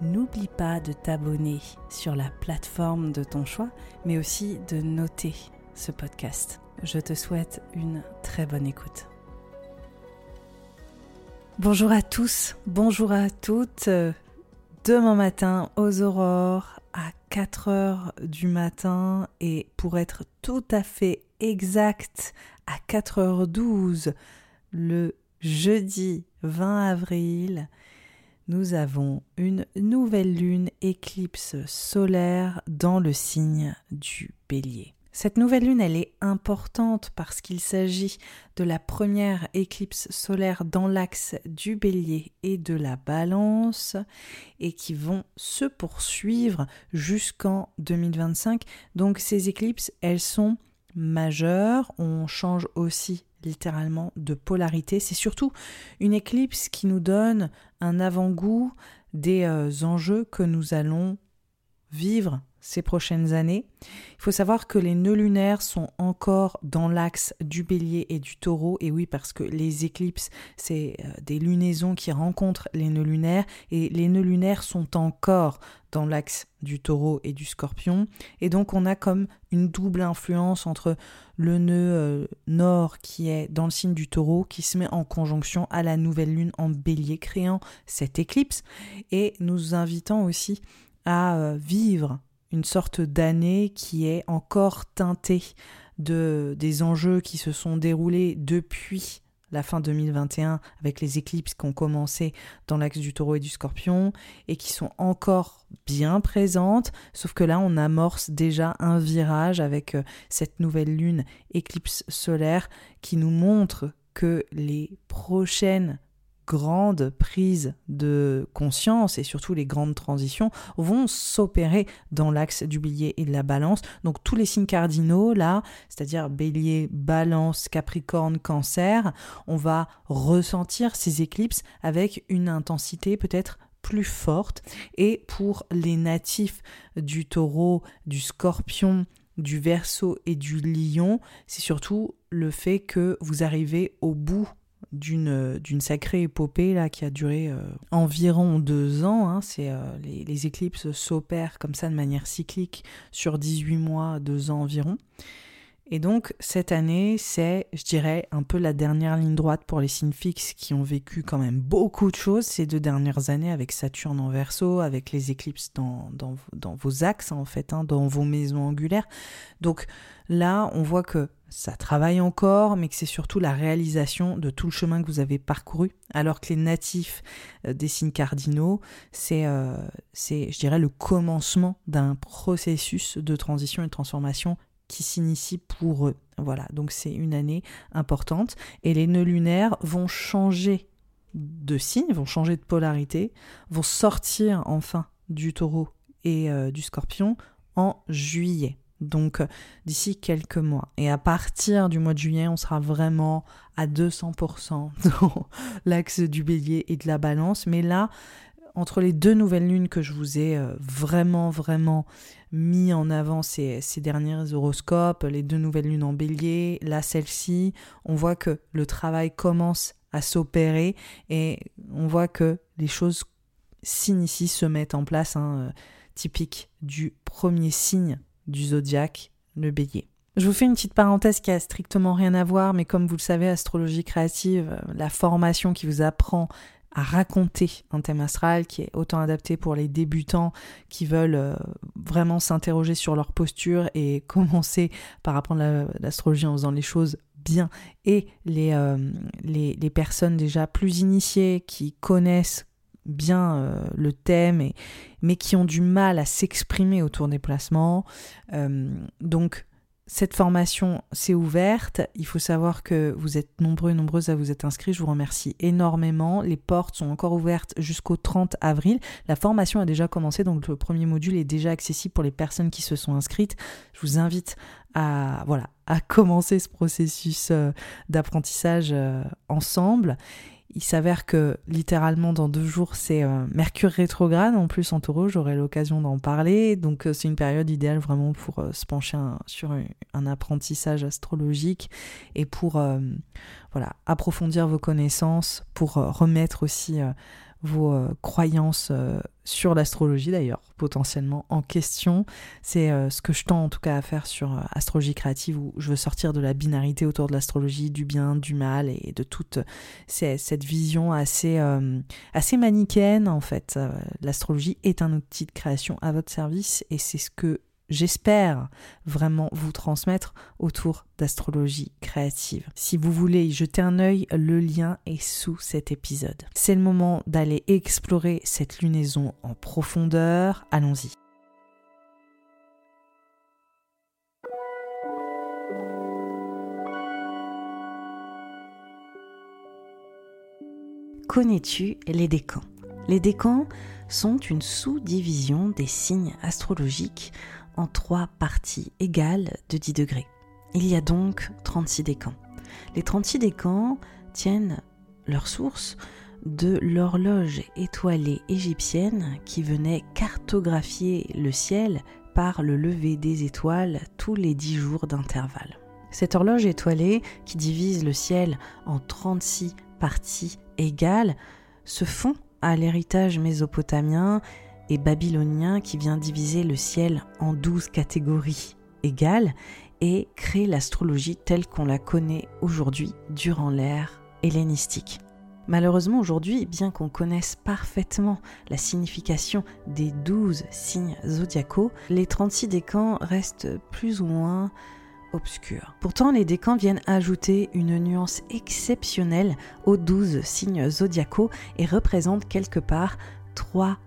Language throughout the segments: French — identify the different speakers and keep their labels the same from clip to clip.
Speaker 1: n'oublie pas de t'abonner sur la plateforme de ton choix, mais aussi de noter ce podcast. Je te souhaite une très bonne écoute. Bonjour à tous, bonjour à toutes. Demain matin aux aurores à 4 heures du matin et pour être tout à fait exact à 4h12 le jeudi 20 avril, nous avons une nouvelle lune éclipse solaire dans le signe du bélier. Cette nouvelle lune, elle est importante parce qu'il s'agit de la première éclipse solaire dans l'axe du bélier et de la balance et qui vont se poursuivre jusqu'en 2025. Donc ces éclipses, elles sont majeures. On change aussi littéralement de polarité. C'est surtout une éclipse qui nous donne un avant-goût des euh, enjeux que nous allons vivre ces prochaines années. Il faut savoir que les nœuds lunaires sont encore dans l'axe du bélier et du taureau. Et oui, parce que les éclipses, c'est euh, des lunaisons qui rencontrent les nœuds lunaires. Et les nœuds lunaires sont encore dans l'axe du taureau et du scorpion. Et donc on a comme une double influence entre le nœud euh, nord qui est dans le signe du taureau, qui se met en conjonction à la nouvelle lune en bélier, créant cette éclipse. Et nous invitant aussi à euh, vivre une sorte d'année qui est encore teintée de des enjeux qui se sont déroulés depuis la fin 2021 avec les éclipses qui ont commencé dans l'axe du taureau et du scorpion et qui sont encore bien présentes, sauf que là on amorce déjà un virage avec euh, cette nouvelle lune éclipse solaire qui nous montre que les prochaines grandes prises de conscience et surtout les grandes transitions vont s'opérer dans l'axe du bélier et de la balance. Donc tous les signes cardinaux là, c'est-à-dire bélier, balance, capricorne, cancer, on va ressentir ces éclipses avec une intensité peut-être plus forte. Et pour les natifs du taureau, du scorpion, du verso et du lion, c'est surtout le fait que vous arrivez au bout d'une d'une sacrée épopée là qui a duré euh, environ deux ans. Hein. Euh, les, éclipses s'opèrent comme ça de manière cyclique sur 18 mois, deux ans environ. Et donc cette année, c'est, je dirais, un peu la dernière ligne droite pour les signes fixes qui ont vécu quand même beaucoup de choses ces deux dernières années avec Saturne en verso, avec les éclipses dans, dans, dans vos axes en fait, hein, dans vos maisons angulaires. Donc là, on voit que ça travaille encore, mais que c'est surtout la réalisation de tout le chemin que vous avez parcouru, alors que les natifs euh, des signes cardinaux, c'est, euh, c'est, je dirais, le commencement d'un processus de transition et de transformation qui s'initie pour eux. Voilà, donc c'est une année importante. Et les nœuds lunaires vont changer de signe, vont changer de polarité, vont sortir enfin du taureau et euh, du scorpion en juillet donc euh, d'ici quelques mois. Et à partir du mois de juillet, on sera vraiment à 200% dans l'axe du bélier et de la balance. Mais là, entre les deux nouvelles lunes que je vous ai euh, vraiment, vraiment mis en avant ces, derniers horoscopes, les deux nouvelles lunes en bélier, là celle-ci, on voit que le travail commence à s'opérer et on voit que les choses s'initient, se mettent en place, hein, euh, typique du premier signe du zodiaque, le bélier. Je vous fais une petite parenthèse qui a strictement rien à voir, mais comme vous le savez, astrologie créative, euh, la formation qui vous apprend à raconter un thème astral qui est autant adapté pour les débutants qui veulent euh, vraiment s'interroger sur leur posture et commencer par apprendre l'astrologie en faisant les choses bien et les, euh, les, les, personnes déjà plus initiées qui connaissent bien euh, le thème mais qui ont du mal à s'exprimer autour des placements. donc cette formation s'est ouverte. Il faut savoir que vous êtes nombreux et nombreuses à vous être inscrits. Je vous remercie énormément. Les portes sont encore ouvertes jusqu'au 30 avril. La formation a déjà commencé, donc le premier module est déjà accessible pour les personnes qui se sont inscrites. Je vous invite à voilà à commencer ce processus euh, d'apprentissage euh, ensemble. Il s'avère que littéralement dans deux jours c'est euh, Mercure rétrograde. En plus en taureau, j'aurai l'occasion d'en parler, donc euh, c'est une période idéale vraiment pour euh, se pencher sur un, apprentissage astrologique et pour voilà approfondir vos connaissances, pour remettre aussi vos euh, croyances euh, sur l'astrologie d'ailleurs, potentiellement en question. C'est euh, ce que je tends en tout cas à faire sur Astrologie créative où je veux sortir de la binarité autour de l'astrologie, du bien, du mal et de toute cette vision assez, assez manichéenne en fait. L'astrologie est un outil de création à votre service et c'est ce que j'espère vraiment vous transmettre autour d'astrologie créative. Si vous voulez y jeter un œil, le lien est sous cet épisode. C'est le moment d'aller explorer cette lunaison en profondeur. Allons-y. Connais-tu les décans? Les décans sont une sous-division des signes astrologiques en trois parties égales de 10 degrés. Il y a donc 36 décans. Les 36 décans tiennent leur source de l'horloge étoilée égyptienne qui venait cartographier le ciel par le lever des étoiles tous les 10 jours d'intervalle. Cette horloge étoilée qui divise le ciel en 36 parties égales se fond à l'héritage mésopotamien babylonien qui vient diviser le ciel en douze catégories égales et créer l'astrologie telle qu'on la connaît aujourd'hui durant l'ère hellénistique. Malheureusement aujourd'hui, bien qu'on connaisse parfaitement la signification des douze signes zodiacaux, les 36 décans restent plus ou moins obscurs. Pourtant, les décans viennent ajouter une nuance exceptionnelle aux douze signes zodiacaux et représentent quelque part trois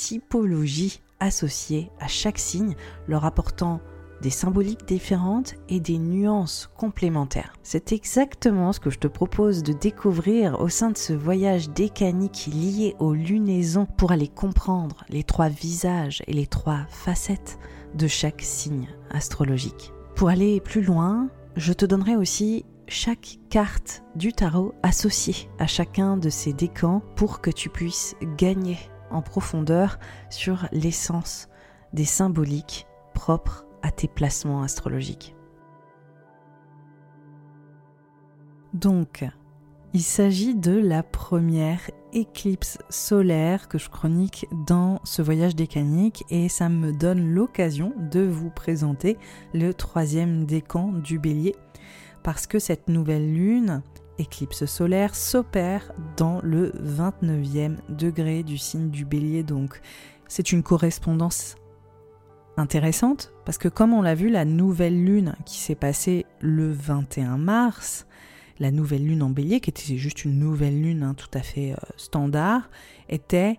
Speaker 1: typologie associée à chaque signe, leur apportant des symboliques différentes et des nuances complémentaires. C'est exactement ce que je te propose de découvrir au sein de ce voyage décanique lié aux lunaisons pour aller comprendre les trois visages et les trois facettes de chaque signe astrologique. Pour aller plus loin, je te donnerai aussi chaque carte du tarot associée à chacun de ces décans pour que tu puisses gagner en profondeur sur l'essence des symboliques propres à tes placements astrologiques. Donc, il s'agit de la première éclipse solaire que je chronique dans ce voyage décanique et ça me donne l'occasion de vous présenter le troisième décan du bélier parce que cette nouvelle lune éclipse solaire s'opère dans le 29e degré du signe du bélier. Donc c'est une correspondance intéressante parce que comme on l'a vu, la nouvelle lune qui s'est passée le 21 mars, la nouvelle lune en bélier, qui était juste une nouvelle lune hein, tout à fait euh, standard, était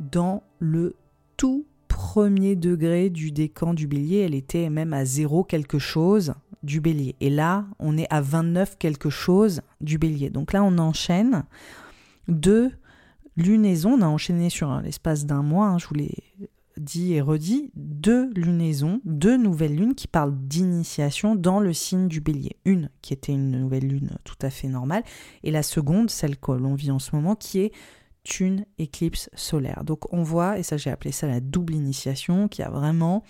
Speaker 1: dans le tout premier degré du décan du bélier. Elle était même à zéro quelque chose du bélier. Et là, on est à 29 quelque chose du bélier. Donc là, on enchaîne deux lunaisons. On a enchaîné sur l'espace d'un mois, hein, je vous l'ai dit et redit, deux lunaisons, deux nouvelles lunes qui parlent d'initiation dans le signe du bélier. Une qui était une nouvelle lune tout à fait normale, et la seconde, celle que l'on vit en ce moment, qui est une éclipse solaire. Donc on voit, et ça j'ai appelé ça la double initiation, qui a vraiment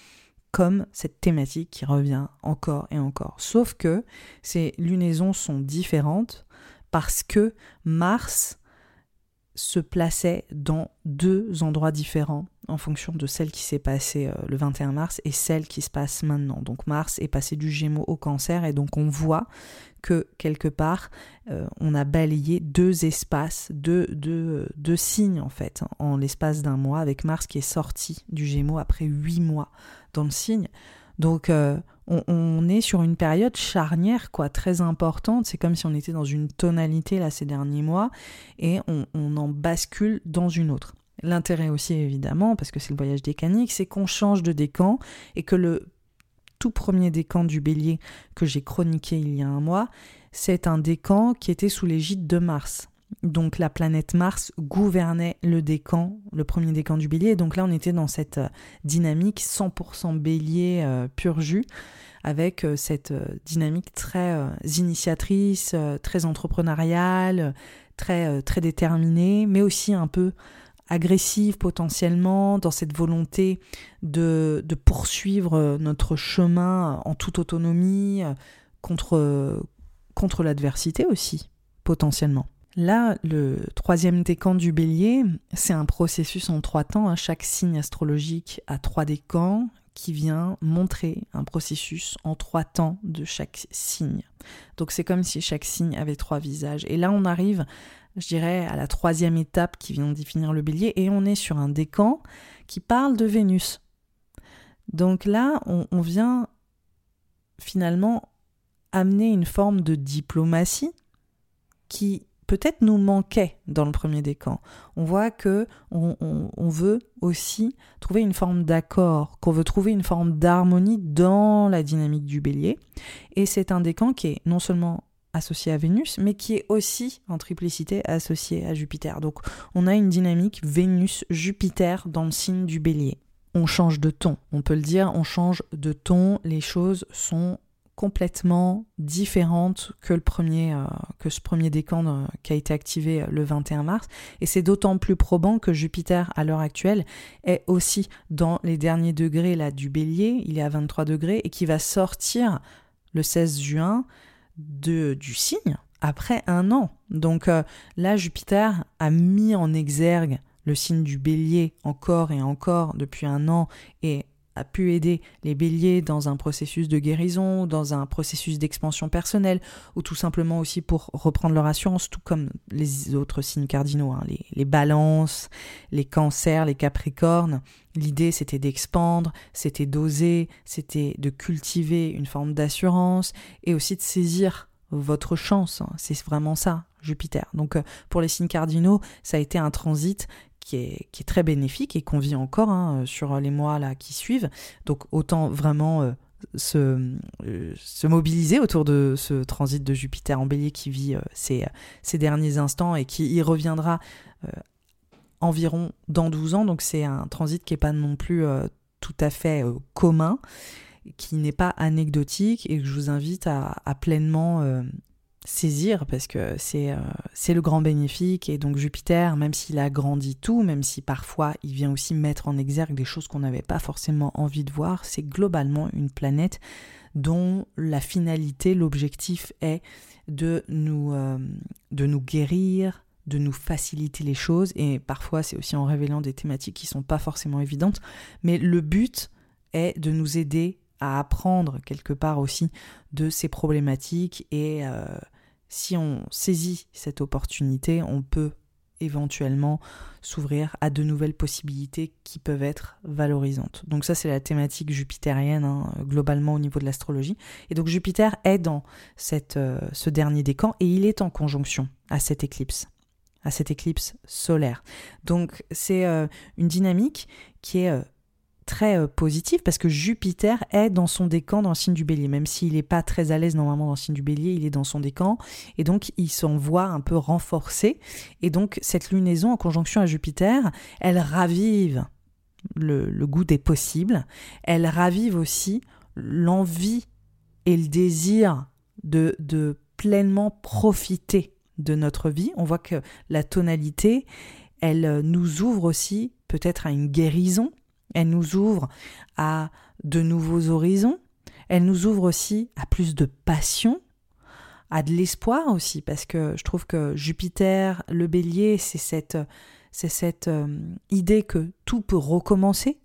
Speaker 1: comme cette thématique qui revient encore et encore. Sauf que ces lunaisons sont différentes parce que Mars se plaçait dans deux endroits différents en fonction de celle qui s'est passée euh, le 21 mars et celle qui se passe maintenant. Donc Mars est passé du Gémeaux au Cancer et donc on voit que quelque part euh, on a balayé deux espaces, deux, deux, deux signes en fait en l'espace d'un mois avec Mars qui est sorti du Gémeaux après huit mois dans le signe. Donc euh, on, est sur une période charnière, quoi, très importante. C'est comme si on était dans une tonalité là ces derniers mois et on, en bascule dans une autre. L'intérêt aussi, évidemment, parce que c'est le voyage décanique, c'est qu'on change de décan et que le tout premier décan du bélier que j'ai chroniqué il y a un mois, c'est un décan qui était sous l'égide de Mars. Donc la planète Mars gouvernait le décan, le premier décan du bélier. donc là, on était dans cette euh, dynamique 100% bélier euh, pur jus, avec euh, cette dynamique très initiatrice, très entrepreneuriale, très, très déterminée, mais aussi un peu agressive potentiellement, dans cette volonté de, de poursuivre notre chemin en toute autonomie, contre, contre l'adversité aussi, potentiellement. Là, le troisième décan du bélier, c'est un processus en trois temps. Hein. Chaque signe astrologique a trois décans qui vient montrer un processus en trois temps de chaque signe. Donc c'est comme si chaque signe avait trois visages. Et là, on arrive, je dirais, à la troisième étape qui vient définir le bélier, et on est sur un décan qui parle de Vénus. Donc là, on, on vient finalement amener une forme de diplomatie qui peut-être nous manquait dans le premier décan. On voit que on, veut aussi trouver une forme d'accord, qu'on veut trouver une forme d'harmonie dans la dynamique du bélier. Et c'est un décan qui est non seulement associé à Vénus, mais qui est aussi en triplicité associé à Jupiter. Donc on a une dynamique Vénus-Jupiter dans le signe du bélier. On change de ton, on peut le dire, on change de ton, les choses sont complètement différente que le premier euh, que ce premier décan euh, qui a été activé euh, le 21 mars et c'est d'autant plus probant que Jupiter à l'heure actuelle est aussi dans les derniers degrés là du Bélier, il est à 23 degrés et qui va sortir le 16 juin du signe après un an. Donc là Jupiter a mis en exergue le signe du bélier encore et encore depuis un an et a pu aider les béliers dans un processus de guérison, dans un processus d'expansion personnelle, ou tout simplement aussi pour reprendre leur assurance, tout comme les autres signes cardinaux, hein, les, les balances, les cancers, les capricornes. L'idée, c'était d'expandre, c'était d'oser, c'était de cultiver une forme d'assurance et aussi de saisir votre chance. Hein. C'est vraiment ça, Jupiter. Donc euh, pour les signes cardinaux, ça a été un transit qui est, très bénéfique et qu'on vit encore hein, sur les mois là qui suivent. Donc autant vraiment euh, se, euh, se, mobiliser autour de ce transit de Jupiter en bélier qui vit euh, ces, derniers instants et qui y reviendra environ dans 12 ans. Donc c'est un transit qui n'est pas non plus tout à fait commun qui n'est pas anecdotique et que je vous invite à pleinement saisir parce que c'est euh, c'est le grand bénéfique et donc Jupiter même s'il a grandi tout même si parfois il vient aussi mettre en exergue des choses qu'on n'avait pas forcément envie de voir c'est globalement une planète dont la finalité l'objectif est de nous euh, de nous guérir de nous faciliter les choses et parfois c'est aussi en révélant des thématiques qui sont pas forcément évidentes mais le but est de nous aider à apprendre quelque part aussi de ces problématiques et euh, si on saisit cette opportunité, on peut éventuellement s'ouvrir à de nouvelles possibilités qui peuvent être valorisantes. Donc ça c'est la thématique jupitérienne hein, globalement au niveau de l'astrologie. Et donc Jupiter est dans euh, ce dernier décan et il est en conjonction à cette éclipse à cette éclipse solaire. Donc c'est euh, une dynamique qui est très euh, positif parce que Jupiter est dans son décan dans le signe du bélier. Même s'il n'est pas très à l'aise normalement dans le signe du bélier, il est dans son décan et donc il s'en voit un peu renforcé. Et donc cette lunaison en conjonction à Jupiter, elle ravive le, goût des possibles, elle ravive aussi l'envie et le désir de, de pleinement profiter de notre vie. On voit que la tonalité, elle nous ouvre aussi peut-être à une guérison, elle nous ouvre à de nouveaux horizons. Elle nous ouvre aussi à plus de passion, à de l'espoir aussi, parce que je trouve que Jupiter, le bélier, c'est cette, c'est cette euh, idée que tout peut recommencer,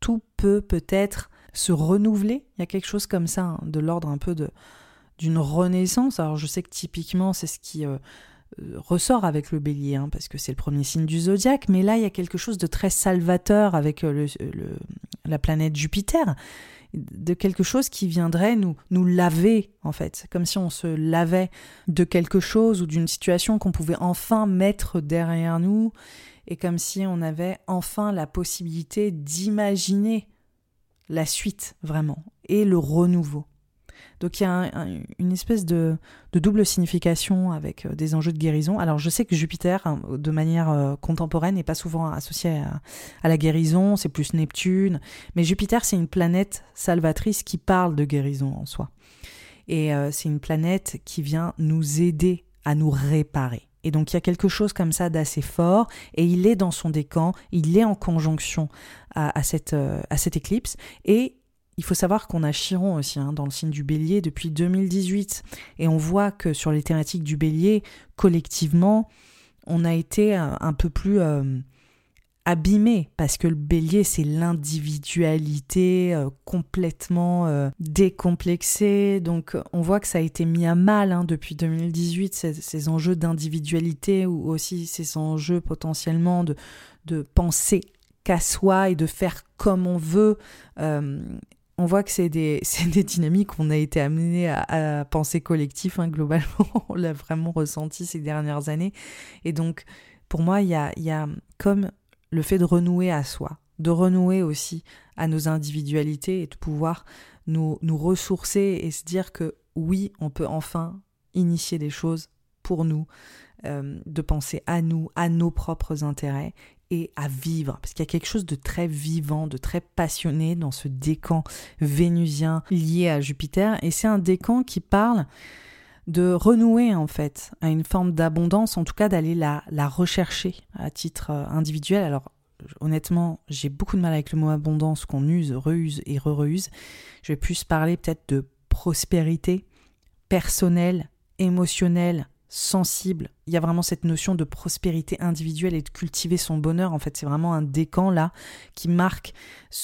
Speaker 1: tout peut peut-être se renouveler. Il y a quelque chose comme ça, hein, de l'ordre un peu de d'une renaissance. Alors je sais que typiquement c'est ce qui euh, ressort avec le bélier, hein, parce que c'est le premier signe du zodiaque, mais là il y a quelque chose de très salvateur avec le, la planète Jupiter de quelque chose qui viendrait nous, nous laver, en fait, comme si on se lavait de quelque chose ou d'une situation qu'on pouvait enfin mettre derrière nous, et comme si on avait enfin la possibilité d'imaginer la suite, vraiment, et le renouveau. Donc il y a une espèce de, double signification avec euh, des enjeux de guérison. Alors je sais que Jupiter, hein, de manière euh, contemporaine, n'est pas souvent associé à, la guérison, c'est plus Neptune, mais Jupiter c'est une planète salvatrice qui parle de guérison en soi. Et euh, c'est une planète qui vient nous aider à nous réparer. Et donc il y a quelque chose comme ça d'assez fort, et il est dans son décan, il est en conjonction à, cette, à cette éclipse, il faut savoir qu'on a Chiron aussi hein, dans le signe du bélier depuis 2018. Et on voit que sur les thématiques du bélier, collectivement, on a été un, peu plus euh, abîmé parce que le bélier, c'est l'individualité euh, complètement euh, décomplexée. Donc on voit que ça a été mis à mal hein, depuis 2018, ces, enjeux d'individualité ou aussi ces enjeux potentiellement de penser qu'à soi et de faire comme on veut on voit que c'est des, des dynamiques qu'on a été amené à, penser collectif, hein, globalement, on l'a vraiment ressenti ces dernières années. Et donc, pour moi, il y a, comme le fait de renouer à soi, de renouer aussi à nos individualités et de pouvoir nous, nous ressourcer et se dire que oui, on peut enfin initier des choses pour nous, euh, de penser à nous, à nos propres intérêts et à vivre, parce qu'il y a quelque chose de très vivant, de très passionné dans ce décan vénusien lié à Jupiter, et c'est un décan qui parle de renouer en fait à une forme d'abondance, en tout cas d'aller la, la rechercher à titre euh, individuel. Alors honnêtement, j'ai beaucoup de mal avec le mot abondance qu'on use, reuse et re-reuse. Je vais plus parler peut-être de prospérité personnelle, émotionnelle, sensible. Il y a vraiment cette notion de prospérité individuelle et de cultiver son bonheur. En fait, c'est vraiment un décan là qui marque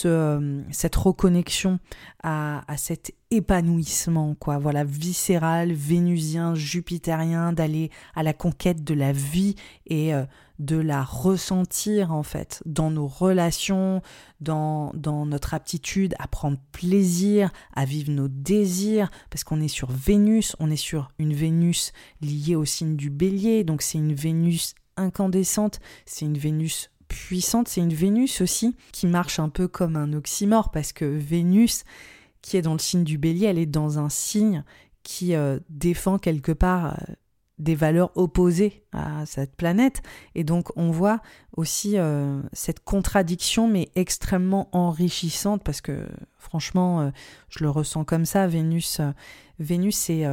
Speaker 1: euh, cette reconnexion à, à, cet épanouissement, quoi. Voilà, viscéral, vénusien, jupitérien, d'aller à la conquête de la vie et euh, de la ressentir en fait dans nos relations, dans, dans notre aptitude à prendre plaisir, à vivre nos désirs, parce qu'on est sur Vénus, on est sur une Vénus liée au signe du bélier, donc c'est une Vénus incandescente, c'est une Vénus puissante, c'est une Vénus aussi qui marche un peu comme un oxymore, parce que Vénus, qui est dans le signe du bélier, elle est dans un signe qui euh, défend quelque part euh, des valeurs opposées à cette planète. Et donc on voit aussi euh, cette contradiction, mais extrêmement enrichissante, parce que franchement, euh, je le ressens comme ça. Vénus, euh, Vénus c'est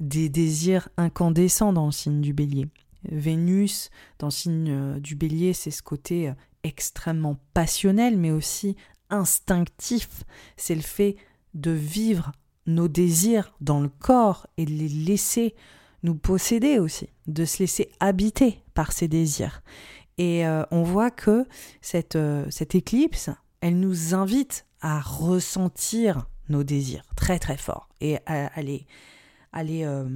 Speaker 1: des désirs incandescents dans le signe du bélier. Vénus, dans le signe du bélier, c'est ce côté extrêmement passionnel, mais aussi instinctif. C'est le fait de vivre nos désirs dans le corps et de les laisser nous posséder aussi, de se laisser habiter par ses désirs. Et euh, on voit que cette, euh, cette éclipse, elle nous invite à ressentir nos désirs très très fort et à, aller euh,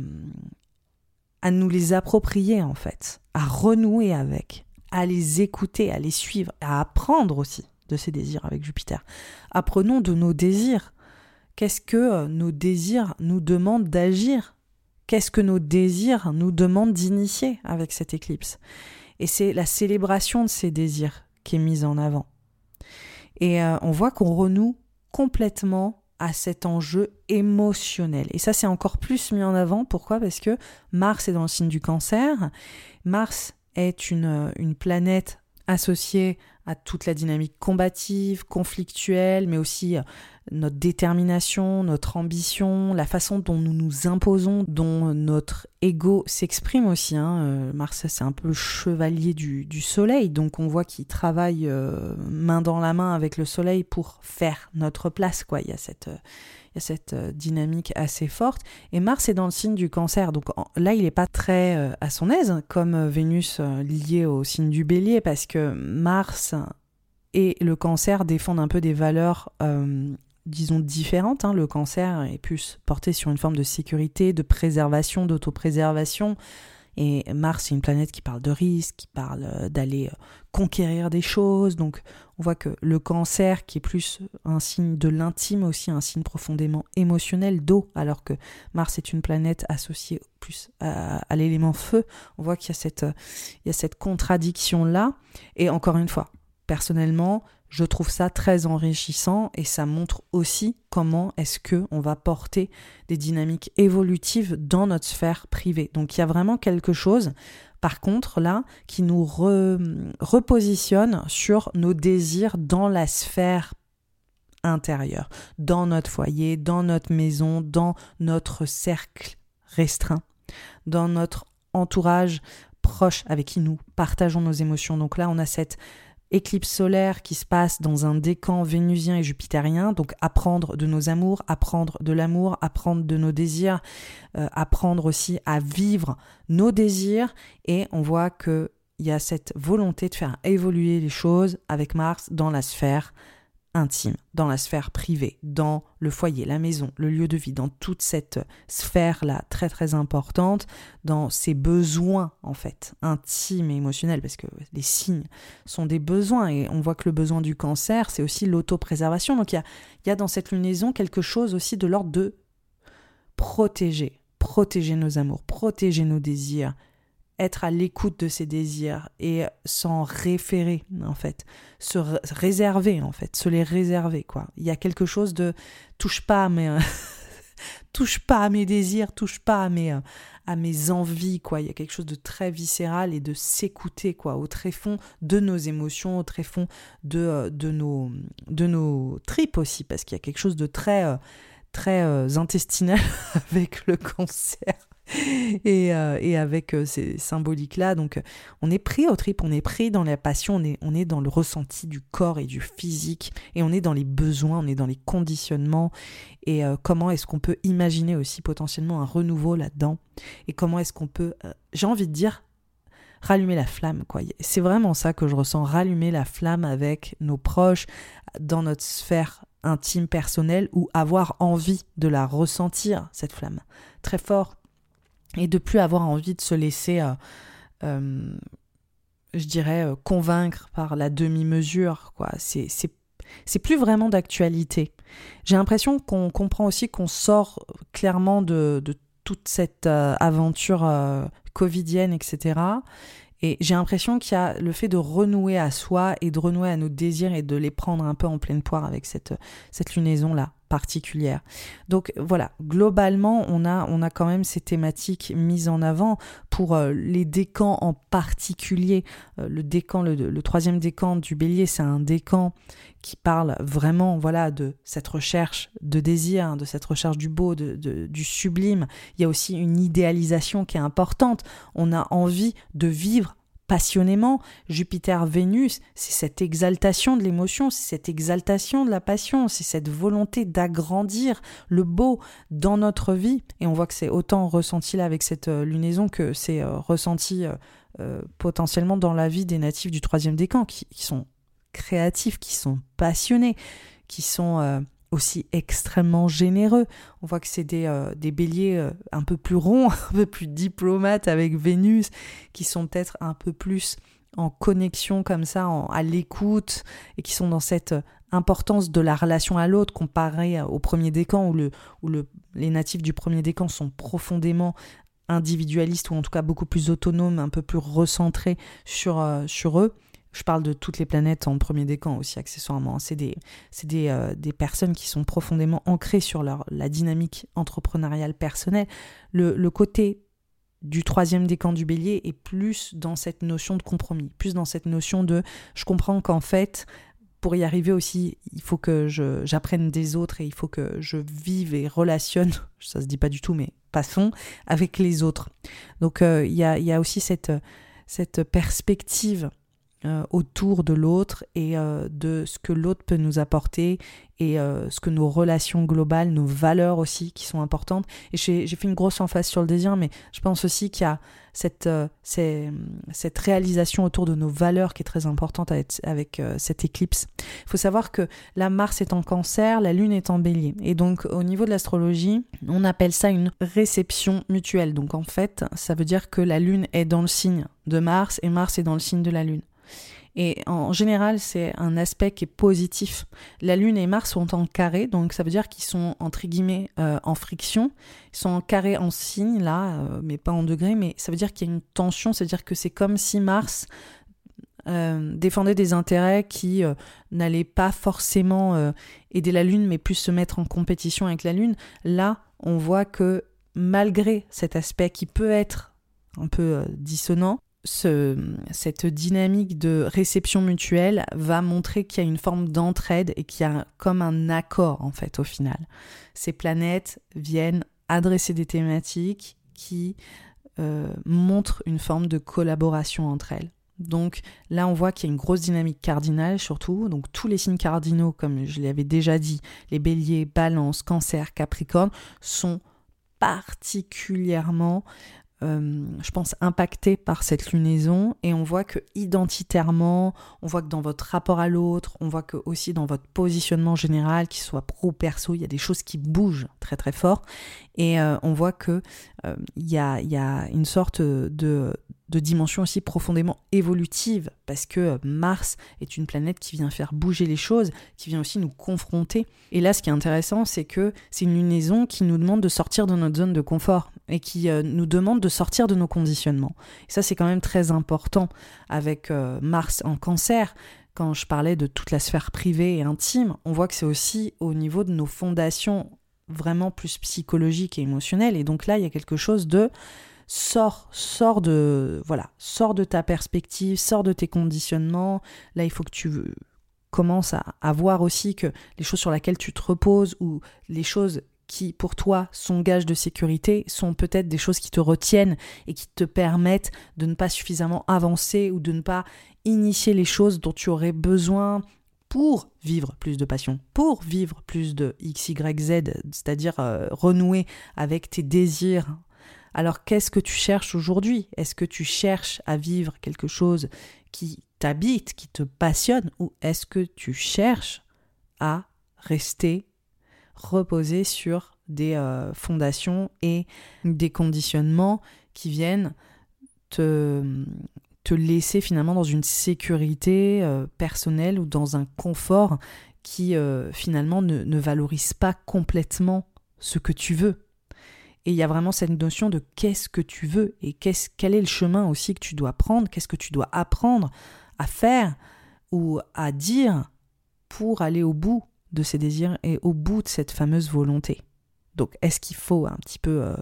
Speaker 1: à nous les approprier en fait, à renouer avec, à les écouter, à les suivre, à apprendre aussi de ces désirs avec Jupiter. Apprenons de nos désirs. Qu'est-ce que nos désirs nous demandent d'agir qu'est-ce que nos désirs nous demandent d'initier avec cette éclipse? Et c'est la célébration de ces désirs qui est mise en avant. Et euh, on voit qu'on renoue complètement à cet enjeu émotionnel. Et ça, c'est encore plus mis en avant. Pourquoi? Parce que Mars est dans le signe du cancer. Mars est une, une planète associée à toute la dynamique combative, conflictuelle, mais aussi euh, notre détermination, notre ambition, la façon dont nous nous imposons, dont notre ego s'exprime aussi. Hein. Euh, Mars, c'est un peu le chevalier du, soleil, donc on voit qu'il travaille euh, main dans la main avec le soleil pour faire notre place. Quoi. Il y a cette, il y a cette dynamique assez forte. Et Mars est dans le signe du cancer, donc là, il n'est pas très à son aise, comme Vénus liée au signe du bélier, parce que Mars et le cancer défendent un peu des valeurs disons, différentes. Hein. Le cancer est plus porté sur une forme de sécurité, de préservation, d'autopréservation. Et Mars, c'est une planète qui parle de risque, qui parle euh, d'aller euh, conquérir des choses. Donc, on voit que le cancer, qui est plus un signe de l'intime, aussi un signe profondément émotionnel d'eau, alors que Mars est une planète associée plus à, l'élément feu. On voit qu'il euh, y a cette contradiction-là. Et encore une fois, personnellement, je trouve ça très enrichissant et ça montre aussi comment est-ce que on va porter des dynamiques évolutives dans notre sphère privée. Donc il y a vraiment quelque chose par contre là qui nous repositionne sur nos désirs dans la sphère intérieure, dans notre foyer, dans notre maison, dans notre cercle restreint, dans notre entourage proche avec qui nous partageons nos émotions. Donc là, on a cette éclipse solaire qui se passe dans un décan vénusien et jupitérien, donc apprendre de nos amours, apprendre de l'amour, apprendre de nos désirs, euh, apprendre aussi à vivre nos désirs, et on voit qu'il y a cette volonté de faire évoluer les choses avec Mars dans la sphère intime, dans la sphère privée, dans le foyer, la maison, le lieu de vie, dans toute cette sphère-là très très importante, dans ses besoins en fait, intimes et émotionnels, parce que les signes sont des besoins, et on voit que le besoin du cancer, c'est aussi l'autopréservation. Donc il y a, y a dans cette lunaison quelque chose aussi de l'ordre de protéger, protéger nos amours, protéger nos désirs, être à l'écoute de ses désirs et s'en référer en fait, se réserver en fait, se les réserver quoi. Il y a quelque chose de touche pas à mes touche pas à mes désirs, touche pas à mes à mes envies quoi. Il y a quelque chose de très viscéral et de s'écouter quoi, au tréfond de nos émotions, au tréfond de euh, de nos de nos tripes aussi parce qu'il y a quelque chose de très euh, très euh, intestinal avec le cancer. et, euh, et, avec euh, ces symboliques-là. Donc, on est pris au trip, on est pris dans la passion, on est, on est dans le ressenti du corps et du physique, et on est dans les besoins, on est dans les conditionnements, et euh, comment est-ce qu'on peut imaginer aussi potentiellement un renouveau là-dedans, et comment est-ce qu'on peut, j'ai envie de dire, rallumer la flamme, quoi. C'est vraiment ça que je ressens, rallumer la flamme avec nos proches, dans notre sphère intime, personnelle, ou avoir envie de la ressentir, cette flamme, très fort et de plus avoir envie de se laisser, euh, euh, je dirais, euh, convaincre par la demi-mesure. C'est, c'est, plus vraiment d'actualité. J'ai l'impression qu'on comprend aussi qu'on sort clairement de, de toute cette aventure covidienne, etc. Et j'ai l'impression qu'il y a le fait de renouer à soi et de renouer à nos désirs et de les prendre un peu en pleine poire avec cette, cette lunaison-là particulière. Donc voilà, globalement, on a, on a quand même ces thématiques mises en avant pour euh, les décans en particulier. Euh, le décan, le, troisième décan du bélier, c'est un décan qui parle vraiment voilà de cette recherche de désir, hein, de cette recherche du beau, de, du sublime. Il y a aussi une idéalisation qui est importante. On a envie de vivre passionnément. Jupiter-Vénus, c'est cette exaltation de l'émotion, c'est cette exaltation de la passion, c'est cette volonté d'agrandir le beau dans notre vie. Et on voit que c'est autant ressenti là avec cette euh, lunaison que c'est euh, ressenti euh, potentiellement dans la vie des natifs du troisième décan, qui, qui sont créatifs, qui sont passionnés, qui sont aussi extrêmement généreux. On voit que c'est des, euh, des béliers euh, un peu plus ronds, un peu plus diplomates avec Vénus, qui sont peut-être un peu plus en connexion comme ça, à l'écoute, et qui sont dans cette euh, importance de la relation à l'autre comparé au premier décan, où, le, où le, les natifs du premier décan sont profondément individualistes, ou en tout cas beaucoup plus autonomes, un peu plus recentrés sur, sur eux. Je parle de toutes les planètes en premier décan aussi, accessoirement. C'est des, des, euh, des, personnes qui sont profondément ancrées sur leur, la dynamique entrepreneuriale personnelle. Le, le côté du troisième décan du bélier est plus dans cette notion de compromis, plus dans cette notion de je comprends qu'en fait, pour y arriver aussi, il faut que j'apprenne des autres et il faut que je vive et relationne, ça se dit pas du tout, mais passons, avec les autres. Donc euh, il y, a, y, a, aussi cette, cette perspective euh, autour de l'autre et euh, de ce que l'autre peut nous apporter et euh, ce que nos relations globales, nos valeurs aussi qui sont importantes. Et j'ai fait une grosse emphase sur le désir, mais je pense aussi qu'il y a cette, cette réalisation autour de nos valeurs qui est très importante avec, avec cette éclipse. Il faut savoir que la Mars est en cancer, la Lune est en bélier. Et donc au niveau de l'astrologie, on appelle ça une réception mutuelle. Donc en fait, ça veut dire que la Lune est dans le signe de Mars et Mars est dans le signe de la Lune. Et en général, c'est un aspect qui est positif. La Lune et Mars sont en carré, donc ça veut dire qu'ils sont entre guillemets euh, en friction. Ils sont en carré en signe, là, euh, mais pas en degré, mais ça veut dire qu'il y a une tension, c'est-à-dire que c'est comme si Mars euh, défendait des intérêts qui n'allaient pas forcément aider la Lune, mais plus se mettre en compétition avec la Lune. Là, on voit que malgré cet aspect qui peut être un peu dissonant, cette dynamique de réception mutuelle va montrer qu'il y a une forme d'entraide et qu'il y a comme un accord en fait au final. Ces planètes viennent adresser des thématiques qui euh, montrent une forme de collaboration entre elles. Donc là, on voit qu'il y a une grosse dynamique cardinale surtout. Donc tous les signes cardinaux, comme je l'avais déjà dit, les béliers, balance, cancer, capricorne, sont particulièrement euh, je pense, impacté par cette lunaison. Et on voit que identitairement, on voit que dans votre rapport à l'autre, on voit que aussi dans votre positionnement général, qu'il soit pro perso, il y a des choses qui bougent très très fort. Et euh, on voit que euh, il y, a, y, a, une sorte de, de dimension aussi profondément évolutive, parce que euh, Mars est une planète qui vient faire bouger les choses, qui vient aussi nous confronter. Et là, ce qui est intéressant, c'est que c'est une lunaison qui nous demande de sortir de notre zone de confort et qui euh, nous demande de sortir de nos conditionnements. Et ça, c'est quand même très important avec euh, Mars en cancer. Quand je parlais de toute la sphère privée et intime, on voit que c'est aussi au niveau de nos fondations vraiment plus psychologiques et émotionnelles. Et donc là, il y a quelque chose de sors, sors de, voilà, sors de ta perspective, sors de tes conditionnements. Là, il faut que tu commences à, voir aussi que les choses sur lesquelles tu te reposes ou les choses qui pour toi sont gages de sécurité sont peut-être des choses qui te retiennent et qui te permettent de ne pas suffisamment avancer ou de ne pas initier les choses dont tu aurais besoin pour vivre plus de passion, pour vivre plus de X, Y, Z, c'est-à-dire euh, renouer avec tes désirs alors qu'est-ce que tu cherches aujourd'hui? Est-ce que tu cherches à vivre quelque chose qui t'habite, qui te passionne, ou est-ce que tu cherches à rester reposé sur des euh, fondations et des conditionnements qui viennent te, laisser finalement dans une sécurité euh, personnelle ou dans un confort qui euh, finalement ne valorise pas complètement ce que tu veux? Et il y a vraiment cette notion de qu'est-ce que tu veux et quel est le chemin aussi que tu dois prendre, qu'est-ce que tu dois apprendre à faire ou à dire pour aller au bout de ces désirs et au bout de cette fameuse volonté. Donc est-ce qu'il faut un petit peu euh,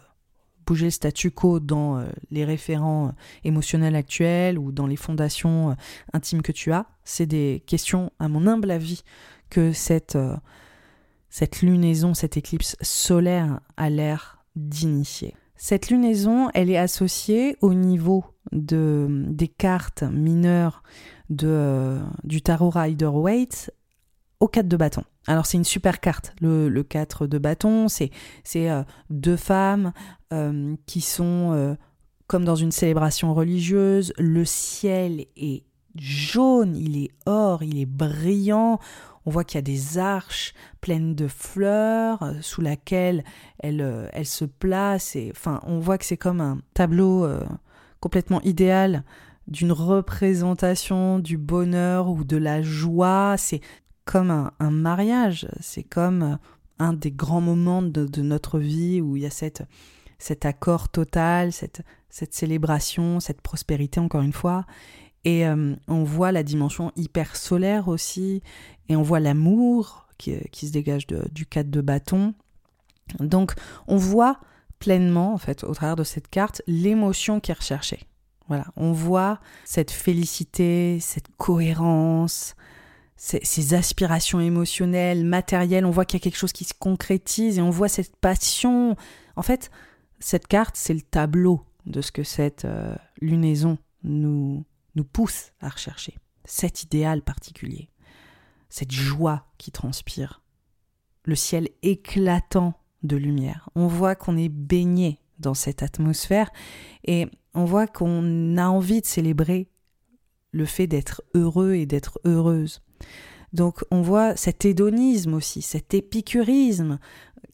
Speaker 1: bouger le statu quo dans euh, les référents euh, émotionnels actuels ou dans les fondations intimes que tu as? C'est des questions, à mon humble avis, que cette, cette lunaison, cette éclipse solaire a l'air d'initier. Cette lunaison, elle est associée au niveau de, des cartes mineures de, euh, du tarot Rider-Waite au 4 de bâton. Alors c'est une super carte, le, le 4 de bâton, c'est euh, deux femmes euh, qui sont comme dans une célébration religieuse, le ciel est jaune, il est or, il est brillant, on voit qu'il y a des arches pleines de fleurs euh, sous laquelle elle, euh, elle se place. Et, enfin, on voit que c'est comme un tableau euh, complètement idéal d'une représentation du bonheur ou de la joie. C'est comme un, mariage. C'est comme un des grands moments de, notre vie où il y a cette, cet accord total, cette, cette célébration, cette prospérité encore une fois. Et on voit la dimension hyper solaire aussi, et on voit l'amour qui, qui, se dégage du cadre de bâton. Donc on voit pleinement, en fait, au travers de cette carte, l'émotion qui est recherchée. Voilà, on voit cette félicité, cette cohérence, ces, aspirations émotionnelles, matérielles, on voit qu'il y a quelque chose qui se concrétise et on voit cette passion. En fait, cette carte, c'est le tableau de ce que cette euh, lunaison nous, nous pousse à rechercher. Cet idéal particulier, cette joie qui transpire, le ciel éclatant de lumière. On voit qu'on est baigné dans cette atmosphère et on voit qu'on a envie de célébrer le fait d'être heureux et d'être heureuse. Donc on voit cet hédonisme aussi, cet épicurisme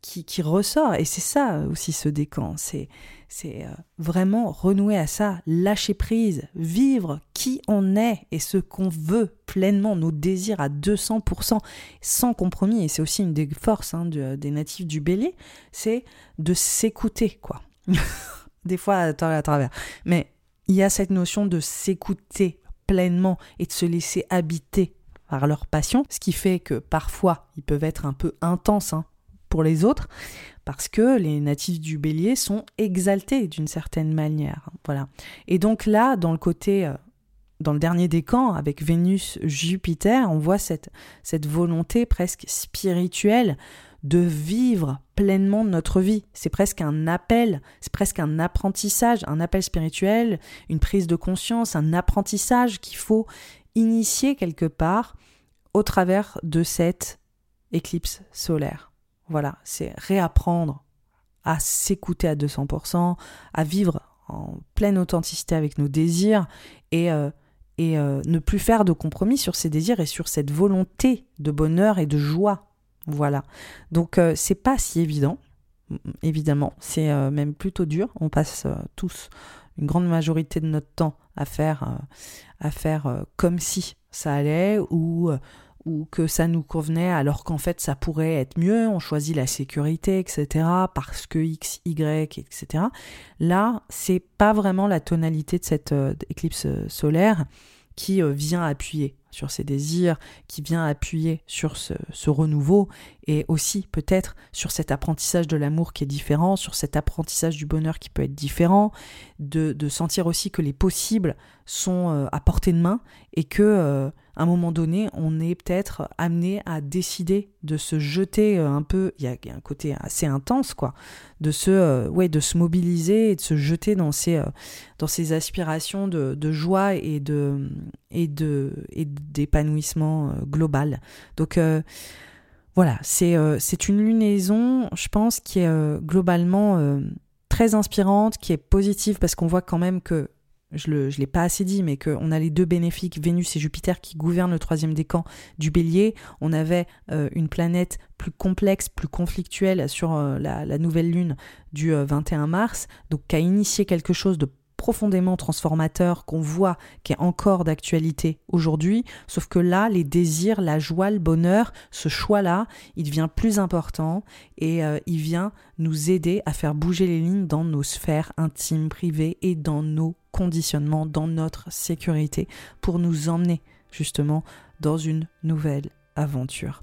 Speaker 1: qui, qui ressort, et c'est ça aussi ce décan, c'est euh, vraiment renouer à ça, lâcher prise, vivre qui on est et ce qu'on veut pleinement, nos désirs à 200%, sans compromis. Et c'est aussi une des forces hein, des natifs du bélier, c'est de s'écouter, quoi. des fois à travers. Mais il y a cette notion de s'écouter pleinement et de se laisser habiter par leur passion, ce qui fait que parfois ils peuvent être un peu intenses hein, pour les autres, parce que les natifs du bélier sont exaltés d'une certaine manière. Voilà. Et donc là, dans le côté, euh, dans le dernier décan, avec Vénus-Jupiter, on voit cette, cette volonté presque spirituelle de vivre pleinement notre vie. C'est presque un appel, c'est presque un apprentissage, un appel spirituel, une prise de conscience, un apprentissage qu'il faut initier quelque part au travers de cette éclipse solaire. Voilà, c'est réapprendre à s'écouter à 200%, à vivre en pleine authenticité avec nos désirs et, euh, et euh, ne plus faire de compromis sur ces désirs et sur cette volonté de bonheur et de joie. Voilà. Donc euh, c'est pas si évident, évidemment, c'est même plutôt dur. On passe tous une grande majorité de notre temps à faire, à faire comme si ça allait ou ou que ça nous convenait alors qu'en fait ça pourrait être mieux, on choisit la sécurité, etc. parce que X, Y, etc. Là, c'est pas vraiment la tonalité de cette euh, éclipse euh, solaire qui euh, vient appuyer sur ces désirs, qui vient appuyer sur ce, ce renouveau et aussi peut-être sur cet apprentissage de l'amour qui est différent, sur cet apprentissage du bonheur qui peut être différent, de, de sentir aussi que les possibles sont à portée de main et que à un moment donné, on est peut-être amené à décider de se jeter euh, un peu, il y, a, un côté assez intense, quoi, de se, euh, ouais, de se mobiliser et de se jeter dans ces, euh, dans ces aspirations de, de, joie et de et de d'épanouissement global. Donc voilà, c'est c'est une lunaison, je pense, qui est globalement très inspirante, qui est positive parce qu'on voit quand même que je ne l'ai pas assez dit, mais qu'on a les deux bénéfiques, Vénus et Jupiter, qui gouvernent le troisième décan du bélier. On avait euh, une planète plus complexe, plus conflictuelle sur euh, la, nouvelle lune du 21 euh, mars, donc qui a initié quelque chose de profondément transformateur qu'on voit qui est encore d'actualité aujourd'hui, sauf que là, les désirs, la joie, le bonheur, ce choix-là, il devient plus important et il vient nous aider à faire bouger les lignes dans nos sphères intimes, privées et dans nos conditionnement, dans notre sécurité, pour nous emmener justement dans une nouvelle aventure.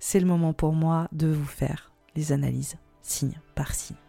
Speaker 1: C'est le moment pour moi de vous faire les analyses signe par signe.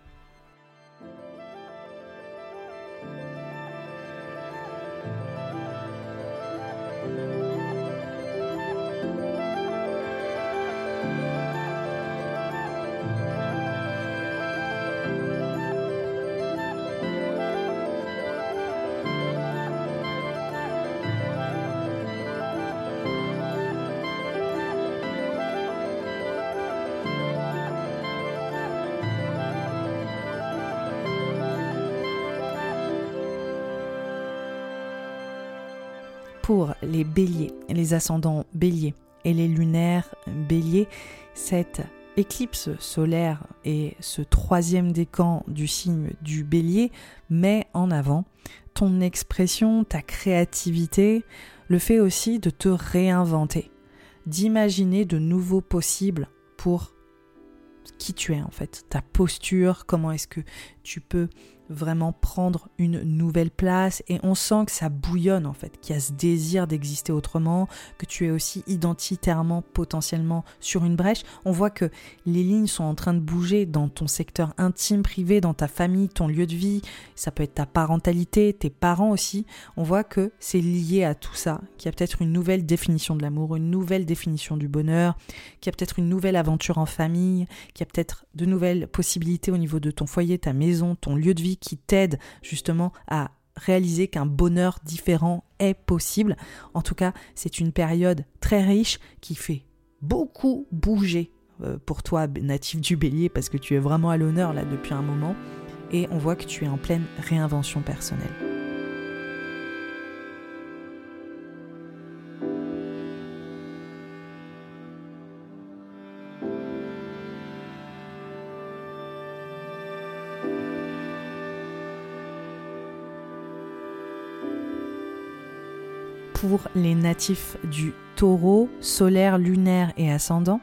Speaker 1: Les béliers, les ascendants béliers et les lunaires béliers, cette éclipse solaire et ce troisième décan du signe du bélier met en avant ton expression, ta créativité, le fait aussi de te réinventer, d'imaginer de nouveaux possibles pour qui tu es en fait, ta posture, comment est-ce que tu peux vraiment prendre une nouvelle place et on sent que ça bouillonne en fait, qu'il y a ce désir d'exister autrement, que tu es aussi identitairement potentiellement sur une brèche. On voit que les lignes sont en train de bouger dans ton secteur intime, privé, dans ta famille, ton lieu de vie, ça peut être ta parentalité, tes parents aussi. On voit que c'est lié à tout ça, qu'il y a peut-être une nouvelle définition de l'amour, une nouvelle définition du bonheur, qu'il y a peut-être une nouvelle aventure en famille, qu'il y a peut-être de nouvelles possibilités au niveau de ton foyer, ta maison, ton lieu de vie qui t'aide justement à réaliser qu'un bonheur différent est possible. En tout cas, c'est une période très riche qui fait beaucoup bouger euh, pour toi, natif du bélier, parce que tu es vraiment à l'honneur là depuis un moment. Et on voit que tu es en pleine réinvention personnelle. Les natifs du taureau, solaire, lunaire et ascendant.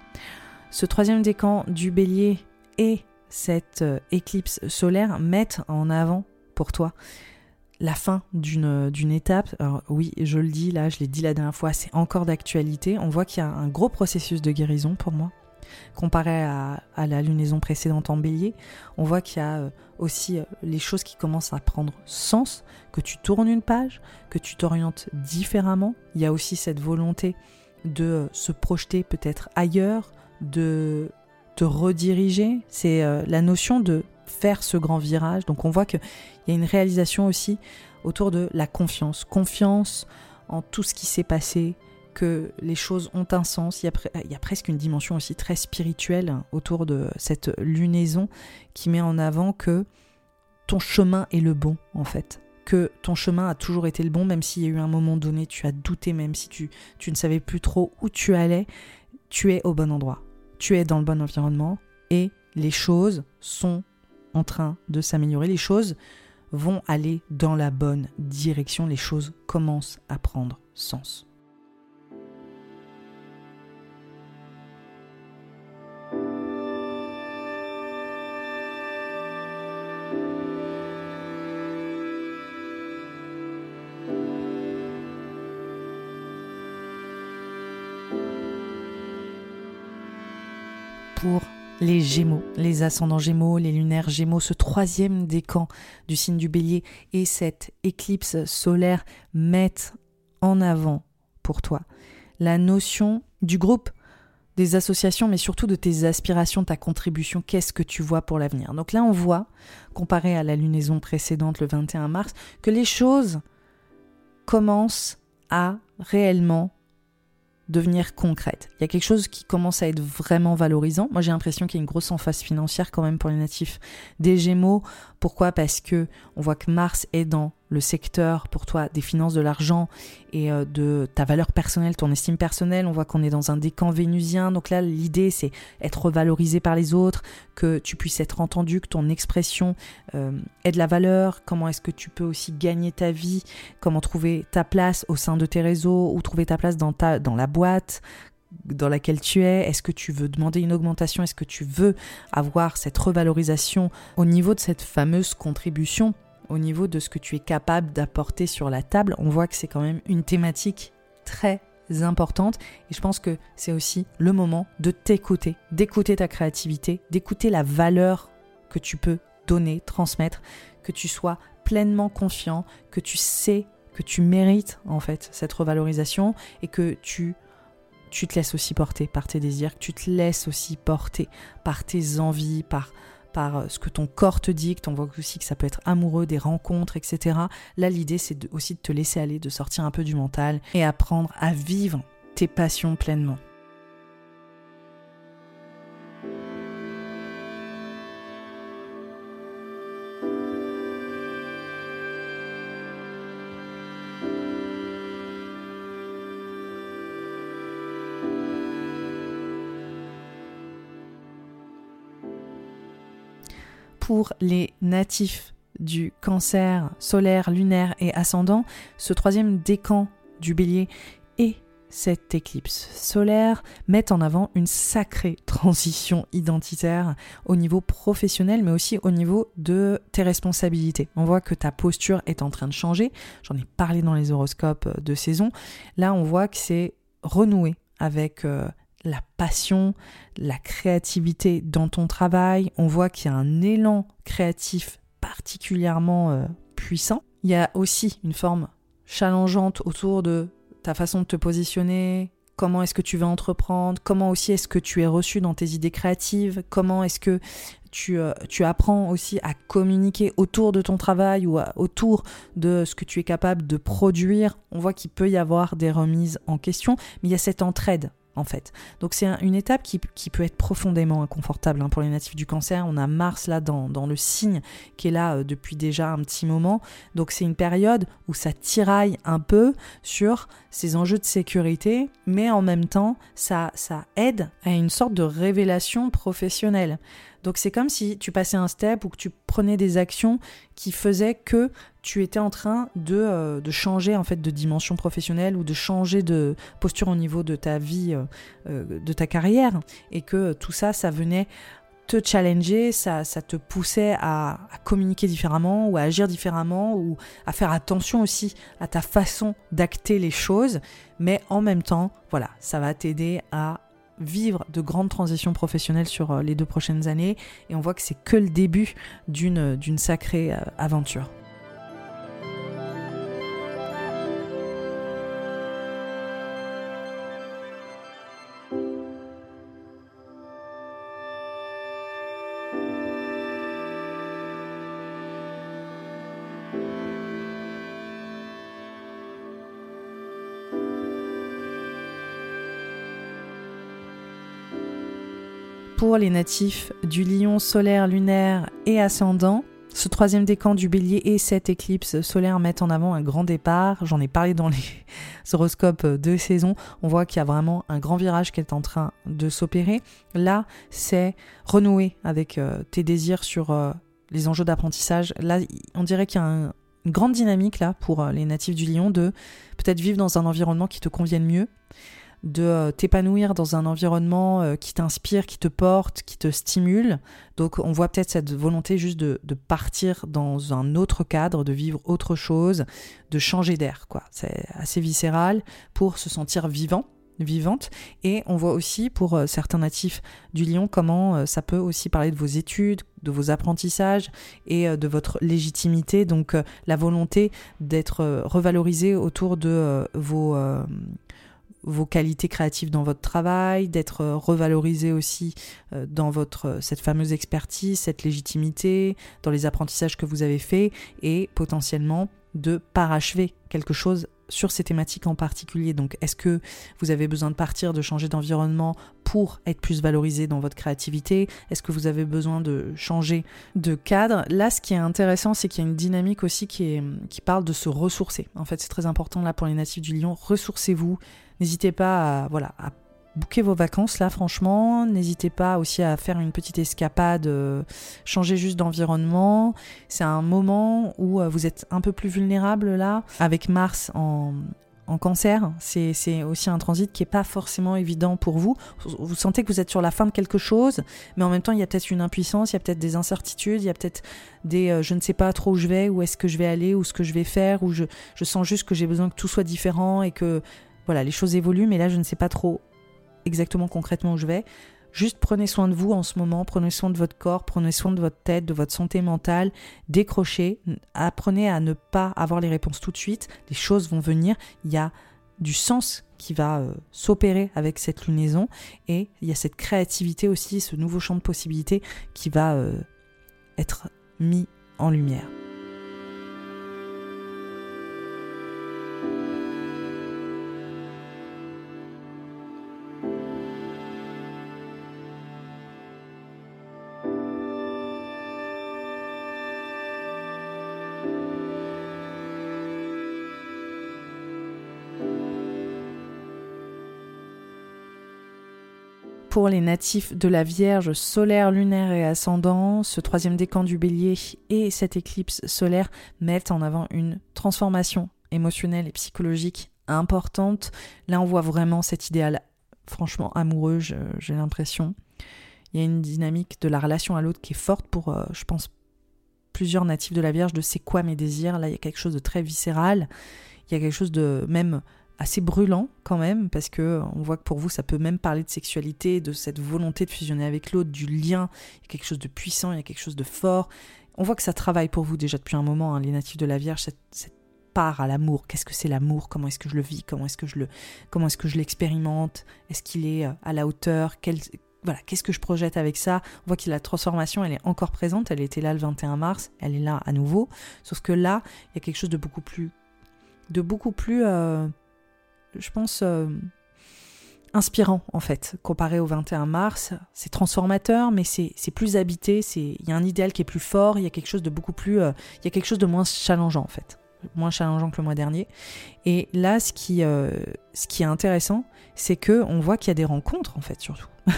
Speaker 1: Ce troisième décan du bélier et cette euh, éclipse solaire mettent en avant pour toi la fin d'une étape. Alors oui, je le dis là, je l'ai dit la dernière fois, c'est encore d'actualité. On voit qu'il y a un gros processus de guérison pour moi comparé à, la lunaison précédente en bélier, on voit qu'il y a euh, aussi euh, les choses qui commencent à prendre sens, que tu tournes une page, que tu t'orientes différemment. Il y a aussi cette volonté de euh, se projeter peut-être ailleurs, de te rediriger. C'est la notion de faire ce grand virage. Donc on voit qu'il y a une réalisation aussi autour de la confiance. Confiance en tout ce qui s'est passé, que les choses ont un sens. Il y, a, presque une dimension aussi très spirituelle autour de cette lunaison qui met en avant que ton chemin est le bon en fait. Que ton chemin a toujours été le bon, même s'il y a eu un moment donné, tu as douté, même si tu, tu ne savais plus trop où tu allais, tu es au bon endroit. Tu es dans le bon environnement et les choses sont en train de s'améliorer. Les choses vont aller dans la bonne direction. Les choses commencent à prendre sens. Pour les Gémeaux, les ascendants Gémeaux, les lunaires Gémeaux, ce troisième décan du signe du Bélier et cette éclipse solaire mettent en avant pour toi la notion du groupe, des associations, mais surtout de tes aspirations, ta contribution, qu'est-ce que tu vois pour l'avenir? Donc là, on voit, comparé à la lunaison précédente le 21 mars, que les choses commencent à réellement devenir concrète. Il y a quelque chose qui commence à être vraiment valorisant. Moi, j'ai l'impression qu'il y a une grosse emphase financière quand même pour les natifs des Gémeaux. Pourquoi? Parce que on voit que Mars est dans le secteur pour toi des finances, de l'argent et euh, de ta valeur personnelle, ton estime personnelle. On voit qu'on est dans un décan vénusien. Donc là, l'idée, c'est être valorisé par les autres, que tu puisses être entendu, que ton expression euh, ait de la valeur. Comment est-ce que tu peux aussi gagner ta vie? Comment trouver ta place au sein de tes réseaux ou trouver ta place dans, ta, dans la boîte? Dans laquelle tu es Est-ce que tu veux demander une augmentation Est-ce que tu veux avoir cette revalorisation au niveau de cette fameuse contribution au niveau de ce que tu es capable d'apporter sur la table, on voit que c'est quand même une thématique très importante et je pense que c'est aussi le moment de t'écouter, d'écouter ta créativité, d'écouter la valeur que tu peux donner, transmettre, que tu sois pleinement confiant, que tu sais que tu mérites en fait cette revalorisation et que tu tu te laisses aussi porter par tes désirs, tu te laisses aussi porter par tes envies, par par euh, ce que ton corps te dicte. On voit aussi que ça peut être amoureux, des rencontres, etc. Là, l'idée, c'est aussi de te laisser aller, de sortir un peu du mental et apprendre à vivre tes passions pleinement. Pour les natifs du cancer solaire, lunaire et ascendant, ce troisième décan du bélier et cette éclipse solaire met en avant une sacrée transition identitaire au niveau professionnel, mais aussi au niveau de tes responsabilités. On voit que ta posture est en train de changer. J'en ai parlé dans les horoscopes de saison. Là, on voit que c'est renoué avec euh, la passion, la créativité dans ton travail. On voit qu'il y a un élan créatif particulièrement euh, puissant. Il y a aussi une forme challengeante autour de ta façon de te positionner, comment est-ce que tu vas entreprendre, comment aussi est-ce que tu es reçu dans tes idées créatives, comment est-ce que tu, euh, tu, apprends aussi à communiquer autour de ton travail ou autour de ce que tu es capable de produire? On voit qu'il peut y avoir des remises en question, mais il y a cette entraide en fait. Donc c'est une étape qui, peut être profondément inconfortable hein, pour les natifs du cancer. On a Mars là dans, le signe qui est là euh, depuis déjà un petit moment. Donc c'est une période où ça tiraille un peu sur ces enjeux de sécurité, mais en même temps ça, ça aide à une sorte de révélation professionnelle. Donc c'est comme si tu passais un step ou que tu prenais des actions qui faisaient que tu étais en train de, euh, changer en fait de dimension professionnelle ou de changer de posture au niveau de ta vie, euh, euh, de ta carrière, et que tout ça, ça venait te challenger, ça, ça te poussait à, à, communiquer différemment ou à agir différemment ou à faire attention aussi à ta façon d'acter les choses, mais en même temps, voilà, ça va t'aider à vivre de grandes transitions professionnelles sur euh, les deux prochaines années et on voit que c'est que le début d'une sacrée euh, aventure. Pour les natifs du lion solaire, lunaire et ascendant. Ce troisième décan du bélier et cette éclipse solaire mettent en avant un grand départ. J'en ai parlé dans les horoscopes de saison. On voit qu'il y a vraiment un grand virage qui est en train de s'opérer. Là, c'est renouer avec euh, tes désirs sur euh, les enjeux d'apprentissage. Là, on dirait qu'il y a une grande dynamique là pour euh, les natifs du lion de peut-être vivre dans un environnement qui te convienne mieux de euh, t'épanouir dans un environnement euh, qui t'inspire, qui te porte, qui te stimule. Donc on voit peut-être cette volonté juste de, partir dans un autre cadre, de vivre autre chose, de changer d'air. quoi. C'est assez viscéral pour se sentir vivant vivante et on voit aussi pour euh, certains natifs du lion comment ça peut aussi parler de vos études, de vos apprentissages et de votre légitimité donc la volonté d'être revalorisé autour de vos vos qualités créatives dans votre travail, d'être euh, revalorisé aussi euh, dans votre euh, cette fameuse expertise, cette légitimité, dans les apprentissages que vous avez faits et potentiellement de parachever quelque chose sur ces thématiques en particulier. Donc, est-ce que vous avez besoin de partir, de changer d'environnement pour être plus valorisé dans votre créativité? Est-ce que vous avez besoin de changer de cadre? Là, ce qui est intéressant, c'est qu'il y a une dynamique aussi qui, qui parle de se ressourcer. En fait, c'est très important là pour les natifs du lion. Ressourcez-vous. N'hésitez pas à, voilà, à bouquez vos vacances là franchement, n'hésitez pas aussi à faire une petite escapade, euh, changer juste d'environnement. C'est un moment où euh, vous êtes un peu plus vulnérable là, avec Mars en, en cancer, c'est aussi un transit qui n'est pas forcément évident pour vous. Vous sentez que vous êtes sur la fin de quelque chose, mais en même temps, il y a peut-être une impuissance, il y a peut-être des incertitudes, il y a peut-être des euh, je ne sais pas trop où je vais, où est-ce que je vais aller, où ce que je vais faire, où je sens juste que j'ai besoin que tout soit différent et que voilà, les choses évoluent, mais là, je ne sais pas trop exactement concrètement où je vais. Juste prenez soin de vous en ce moment, prenez soin de votre corps, prenez soin de votre tête, de votre santé mentale, décrochez, apprenez à ne pas avoir les réponses tout de suite, les choses vont venir, il y a du sens qui va euh, s'opérer avec cette lunaison et il y a cette créativité aussi, ce nouveau champ de possibilités qui va euh, être mis en lumière. Les natifs de la Vierge solaire, lunaire et ascendant, ce troisième décan du bélier et cette éclipse solaire mettent en avant une transformation émotionnelle et psychologique importante. Là, on voit vraiment cet idéal franchement amoureux, j'ai l'impression. Il y a une dynamique de la relation à l'autre qui est forte pour, euh, je pense, plusieurs natifs de la Vierge de c'est quoi mes désirs. Là, il y a quelque chose de très viscéral. Il y a quelque chose de même assez brûlant quand même, parce que on voit que pour vous, ça peut même parler de sexualité, de cette volonté de fusionner avec l'autre, du lien. Il y a quelque chose de puissant, il y a quelque chose de fort. On voit que ça travaille pour vous déjà depuis un moment, hein, les natifs de la Vierge, cette, part à l'amour. Qu'est-ce que c'est l'amour? Comment est-ce que je le vis? Comment est-ce que je le, comment est-ce que je l'expérimente? Est-ce qu'il est euh, à la hauteur? Voilà, qu'est-ce que je projette avec ça? On voit que la transformation, elle est encore présente. Elle était là le 21 mars, elle est là à nouveau. Sauf que là, il y a quelque chose de beaucoup plus, de beaucoup plus, euh, je pense, euh, inspirant en fait, comparé au 21 mars. C'est transformateur, mais c'est plus habité. Il y a un idéal qui est plus fort. Il y a quelque chose de beaucoup plus, euh, il y a quelque chose de moins challengeant en fait, moins challengeant que le mois dernier. Et là, ce qui, ce qui est intéressant, c'est que on voit qu'il y a des rencontres en fait surtout.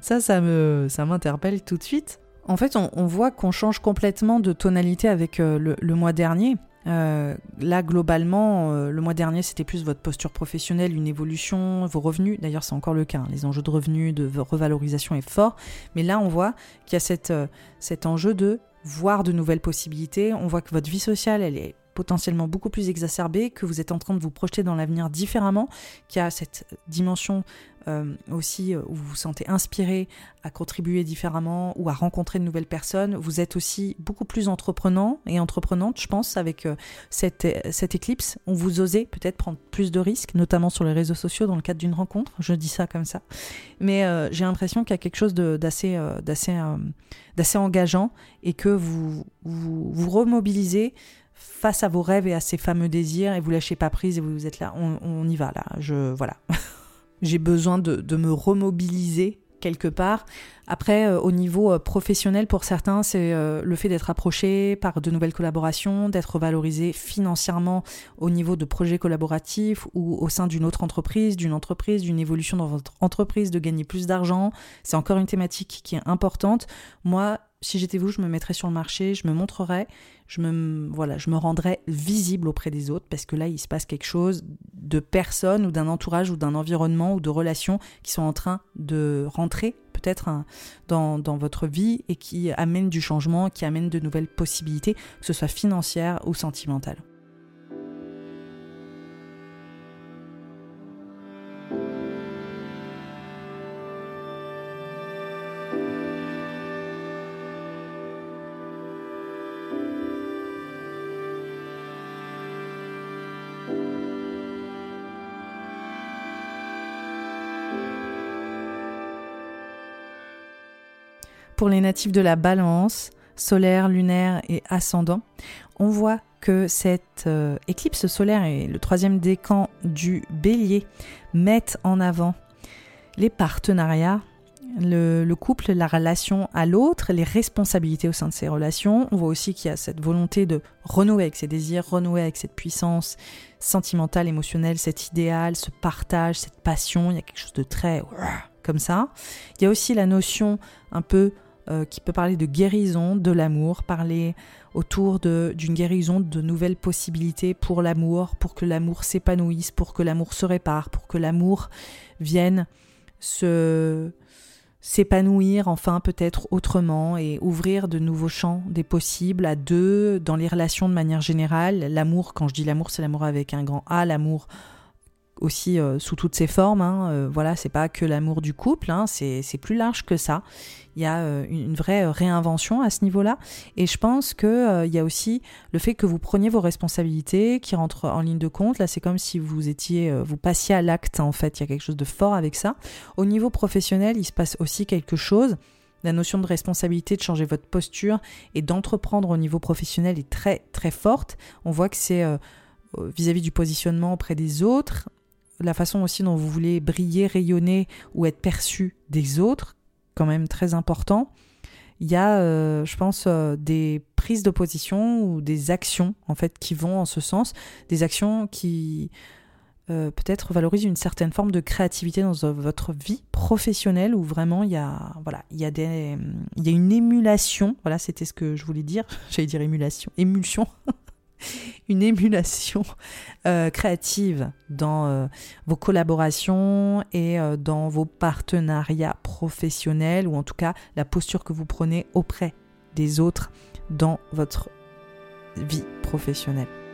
Speaker 1: ça, ça, me, ça m'interpelle tout de suite. En fait, on, voit qu'on change complètement de tonalité avec euh, le, mois dernier. Euh, là, globalement, euh, le mois dernier, c'était plus votre posture professionnelle, une évolution, vos revenus. D'ailleurs, c'est encore le cas. Hein. Les enjeux de revenus, de revalorisation est fort. Mais là, on voit qu'il y a cette, cet enjeu de voir de nouvelles possibilités. On voit que votre vie sociale, elle est potentiellement beaucoup plus exacerbée, que vous êtes en train de vous projeter dans l'avenir différemment, qu'il y a cette dimension euh, aussi euh, où vous vous sentez inspiré à contribuer différemment ou à rencontrer de nouvelles personnes. Vous êtes aussi beaucoup plus entreprenant et entreprenante, je pense, avec euh, cette, cette éclipse. On vous osez peut-être prendre plus de risques, notamment sur les réseaux sociaux dans le cadre d'une rencontre. Je dis ça comme ça. Mais j'ai l'impression qu'il y a quelque chose d'assez engageant et que vous vous remobilisez face à vos rêves et à ces fameux désirs et vous lâchez pas prise et vous êtes là, on, y va là, je voilà. j'ai besoin de, me remobiliser quelque part. Après, euh, au niveau euh, professionnel, pour certains, c'est euh, le fait d'être approché par de nouvelles collaborations, d'être valorisé financièrement au niveau de projets collaboratifs ou au sein d'une autre entreprise, d'une entreprise, d'une évolution dans votre entreprise, de gagner plus d'argent. C'est encore une thématique qui est importante. Moi, si j'étais vous, je me mettrais sur le marché, je me montrerais, je me, voilà, je me rendrais visible auprès des autres parce que là, il se passe quelque chose de personnes ou d'un entourage ou d'un environnement ou de relations qui sont en train de rentrer peut-être hein, dans, dans, votre vie et qui amènent du changement, qui amènent de nouvelles possibilités, que ce soit financières ou sentimentales. Pour les natifs de la balance, solaire, lunaire et ascendant, on voit que cette euh, éclipse solaire et le troisième décan du bélier mettent en avant les partenariats, le, le couple, la relation à l'autre, les responsabilités au sein de ces relations. On voit aussi qu'il y a cette volonté de renouer avec ses désirs, renouer avec cette puissance sentimentale, émotionnelle, cet idéal, ce partage, cette passion. Il y a quelque chose de très comme ça. Il y a aussi la notion un peu euh, qui peut parler de guérison de l'amour, parler autour d'une guérison de nouvelles possibilités pour l'amour, pour que l'amour s'épanouisse, pour que l'amour se répare, pour que l'amour vienne se s'épanouir enfin peut-être autrement et ouvrir de nouveaux champs des possibles à deux dans les relations de manière générale. L'amour, quand je dis l'amour, c'est l'amour avec un grand A, l'amour aussi euh, sous toutes ses formes. Hein. Euh, voilà, c'est pas que l'amour du couple, hein, c'est plus large que ça. Il y a euh, une vraie réinvention à ce niveau-là. Et je pense que il y a aussi le fait que vous preniez vos responsabilités qui rentrent en ligne de compte. Là, c'est comme si vous étiez, vous passiez à l'acte. En fait, il y a quelque chose de fort avec ça. Au niveau professionnel, il se passe aussi quelque chose. La notion de responsabilité, de changer votre posture et d'entreprendre au niveau professionnel est très très forte. On voit que c'est vis-à-vis du positionnement auprès des autres, la façon aussi dont vous voulez briller, rayonner ou être perçu des autres, quand même très important. Il y a, euh, je pense, euh, des prises de position ou des actions en fait qui vont en ce sens, des actions qui euh, peut-être valorisent une certaine forme de créativité dans votre vie professionnelle où vraiment il y a, voilà, il y a des, il y a une émulation. Voilà, c'était ce que je voulais dire. J'allais dire émulation, émulsion. une émulation euh, créative dans euh, vos collaborations et euh, dans vos partenariats professionnels, ou en tout cas la posture que vous prenez auprès des autres dans votre vie professionnelle.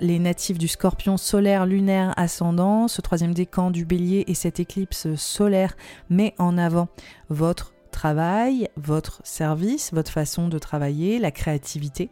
Speaker 1: Les natifs du scorpion solaire, lunaire, ascendant. Ce troisième décan du bélier et cette éclipse solaire met en avant votre travail, votre service, votre façon de travailler, la créativité.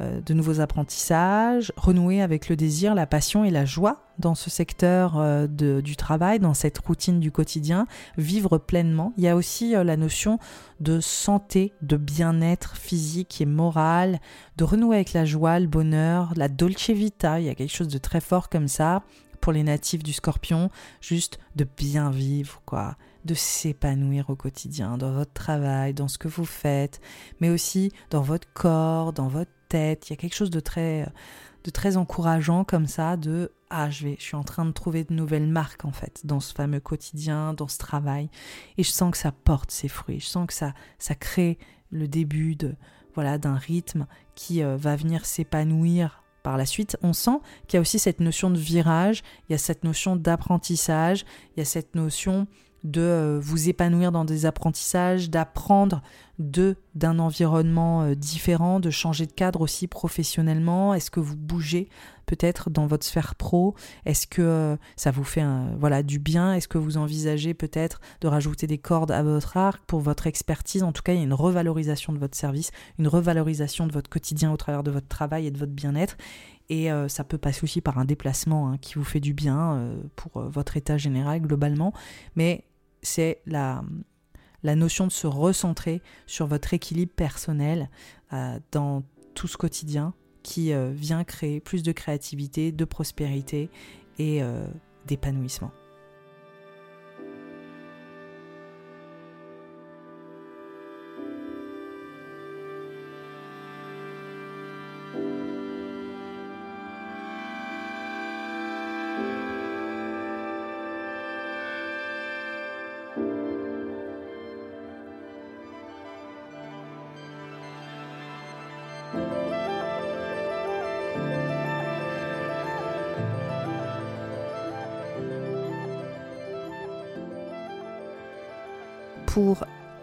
Speaker 1: Euh, de nouveaux apprentissages, renouer avec le désir, la passion et la joie dans ce secteur euh, du travail, dans cette routine du quotidien, vivre pleinement. Il y a aussi euh, la notion de santé, de bien-être physique et moral, de renouer avec la joie, le bonheur, la dolce vita, il y a quelque chose de très fort comme ça pour les natifs du scorpion, juste de bien vivre, quoi de s'épanouir au quotidien, dans votre travail, dans ce que vous faites, mais aussi dans votre corps, dans votre il y a quelque chose de très, de très encourageant comme ça, de ah je vais, je suis en train de trouver de nouvelles marques en fait dans ce fameux quotidien, dans ce travail, et je sens que ça porte ses fruits, je sens que ça, ça crée le début de voilà d'un rythme qui euh, va venir s'épanouir par la suite, on sent qu'il y a aussi cette notion de virage, il y a cette notion d'apprentissage, il y a cette notion de euh, vous épanouir dans des apprentissages, d'apprendre de d'un environnement euh, différent, de changer de cadre aussi professionnellement. Est-ce que vous bougez peut-être dans votre sphère pro? Est-ce que euh, ça vous fait voilà du bien? Est-ce que vous envisagez peut-être de rajouter des cordes à votre arc pour votre expertise? En tout cas, il y a une revalorisation de votre service, une revalorisation de votre quotidien au travers de votre travail et de votre bien-être. Et ça peut passer aussi par un déplacement hein, qui vous fait du bien pour votre état général globalement. C'est la, notion de se recentrer sur votre équilibre personnel euh, dans tout ce quotidien qui euh, vient créer plus de créativité, de prospérité et euh, d'épanouissement.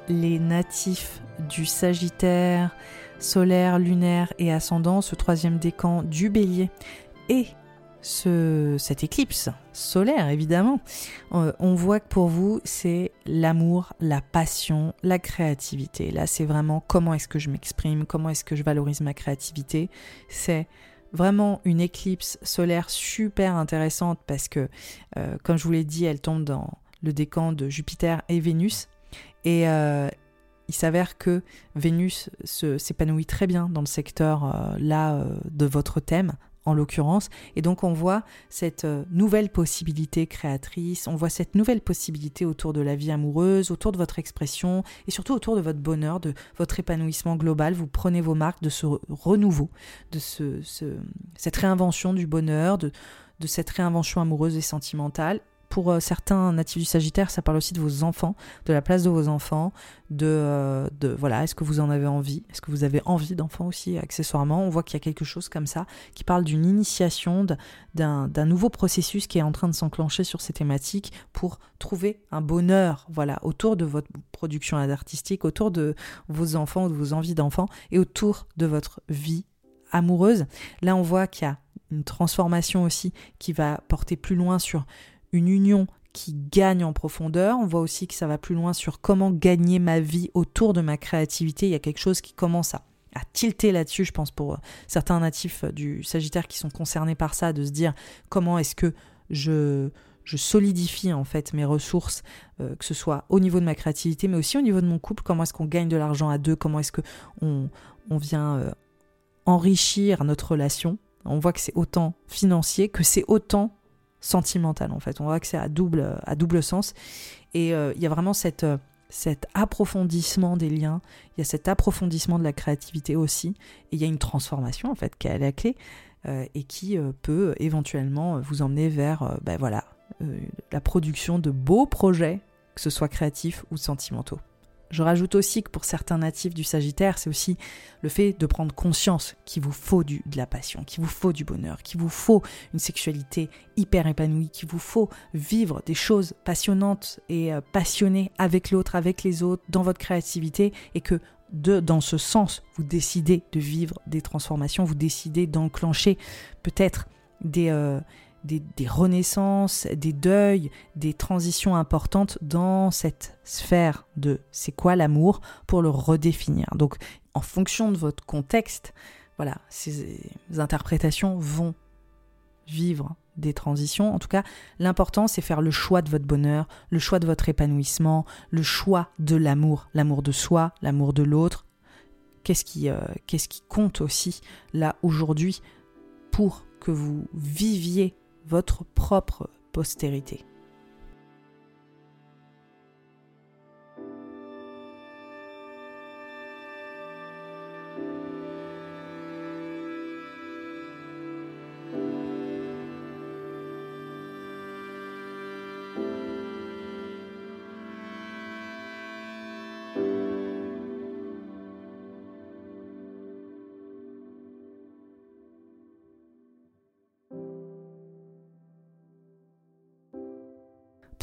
Speaker 1: Les natifs du Sagittaire, solaire, lunaire et ascendant, ce troisième décan du bélier et ce, cette éclipse solaire évidemment, euh, on voit que pour vous c'est l'amour, la passion, la créativité. Là c'est vraiment comment est-ce que je m'exprime, comment est-ce que je valorise ma créativité. C'est vraiment une éclipse solaire super intéressante parce que, euh, comme je vous l'ai dit, elle tombe dans le décan de Jupiter et Vénus. Et euh, il s'avère que Vénus s'épanouit très bien dans le secteur euh, là euh, de votre thème, en l'occurrence. Et donc on voit cette nouvelle possibilité créatrice, on voit cette nouvelle possibilité autour de la vie amoureuse, autour de votre expression et surtout autour de votre bonheur, de votre épanouissement global. Vous prenez vos marques de ce renouveau, de ce, cette réinvention du bonheur, de, de cette réinvention amoureuse et sentimentale pour euh, certains natifs du Sagittaire, ça parle aussi de vos enfants, de la place de vos enfants, de, euh, de voilà, est-ce que vous en avez envie? Est-ce que vous avez envie d'enfants aussi, accessoirement? On voit qu'il y a quelque chose comme ça qui parle d'une initiation, d'un nouveau processus qui est en train de s'enclencher sur ces thématiques pour trouver un bonheur, voilà, autour de votre production artistique, autour de vos enfants, de vos envies d'enfants et autour de votre vie amoureuse. Là, on voit qu'il y a une transformation aussi qui va porter plus loin sur une union qui gagne en profondeur. On voit aussi que ça va plus loin sur comment gagner ma vie autour de ma créativité. Il y a quelque chose qui commence à, tilter là-dessus, je pense, pour euh, certains natifs euh, du Sagittaire qui sont concernés par ça, de se dire comment est-ce que je, je solidifie en fait mes ressources, euh, que ce soit au niveau de ma créativité, mais aussi au niveau de mon couple, comment est-ce qu'on gagne de l'argent à deux, comment est-ce qu'on on vient enrichir notre relation? On voit que c'est autant financier que c'est autant sentimental en fait. On voit que c'est à double, à double sens. Et euh, il y a vraiment euh, cet approfondissement des liens, il y a cet approfondissement de la créativité aussi. Et il y a une transformation en fait qui est à la clé euh, et qui peut éventuellement vous emmener vers ben voilà, la production de beaux projets, que ce soit créatifs ou sentimentaux. Je rajoute aussi que pour certains natifs du Sagittaire, c'est aussi le fait de prendre conscience qu'il vous faut de la passion, qu'il vous faut du bonheur, qu'il vous faut une sexualité hyper épanouie, qu'il vous faut vivre des choses passionnantes et euh, passionnées avec l'autre, avec les autres, dans votre créativité, et que de, dans ce sens, vous décidez de vivre des transformations, vous décidez d'enclencher peut-être des, euh, des, renaissances, des deuils, des transitions importantes dans cette sphère de c'est quoi l'amour pour le redéfinir. Donc en fonction de votre contexte, voilà, ces interprétations vont vivre des transitions. En tout cas, l'important, c'est faire le choix de votre bonheur, le choix de votre épanouissement, le choix de l'amour, l'amour de soi, l'amour de l'autre. Qu'est-ce qui, euh, qu'est-ce qui compte aussi là aujourd'hui pour que vous viviez votre propre postérité.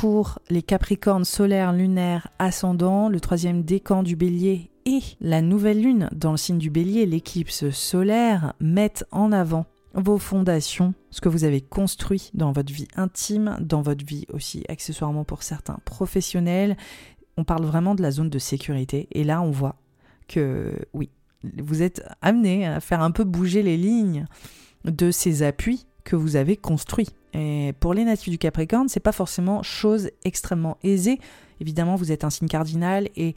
Speaker 1: Pour les Capricornes solaires, lunaires, ascendants, le troisième décan du bélier et la nouvelle lune dans le signe du bélier, l'éclipse solaire, mettent en avant vos fondations, ce que vous avez construit dans votre vie intime, dans votre vie aussi accessoirement pour certains professionnels. On parle vraiment de la zone de sécurité et là on voit que oui, vous êtes amené à faire un peu bouger les lignes de ces appuis que vous avez construits. Et pour les natifs du Capricorne, c'est pas forcément chose extrêmement aisée. Évidemment, vous êtes un signe cardinal et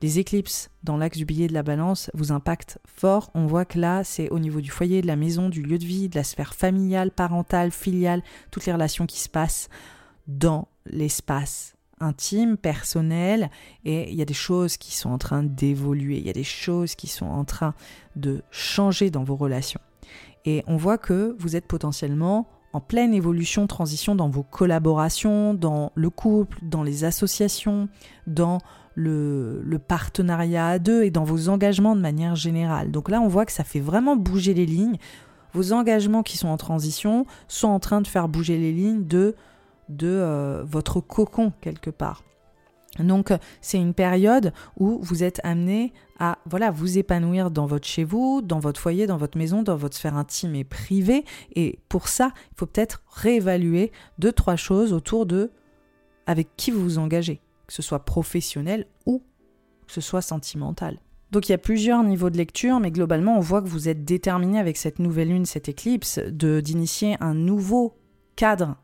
Speaker 1: les éclipses dans l'axe du billet de la balance vous impactent fort. On voit que là, c'est au niveau du foyer, de la maison, du lieu de vie, de la sphère familiale, parentale, filiale, toutes les relations qui se passent dans l'espace intime, personnel, et il y a des choses qui sont en train d'évoluer, il y a des choses qui sont en train de changer dans vos relations. Et on voit que vous êtes potentiellement en pleine évolution, transition dans vos collaborations, dans le couple, dans les associations, dans le, partenariat à deux et dans vos engagements de manière générale. Donc là, on voit que ça fait vraiment bouger les lignes. Vos engagements qui sont en transition sont en train de faire bouger les lignes de, euh, votre cocon quelque part. Donc c'est une période où vous êtes amené à voilà vous épanouir dans votre chez vous, dans votre foyer, dans votre maison, dans votre sphère intime et privée. Et pour ça, il faut peut-être réévaluer deux trois choses autour de avec qui vous vous engagez, que ce soit professionnel ou que ce soit sentimental. Donc il y a plusieurs niveaux de lecture, mais globalement on voit que vous êtes déterminé avec cette nouvelle lune, cette éclipse, d'initier un nouveau cadre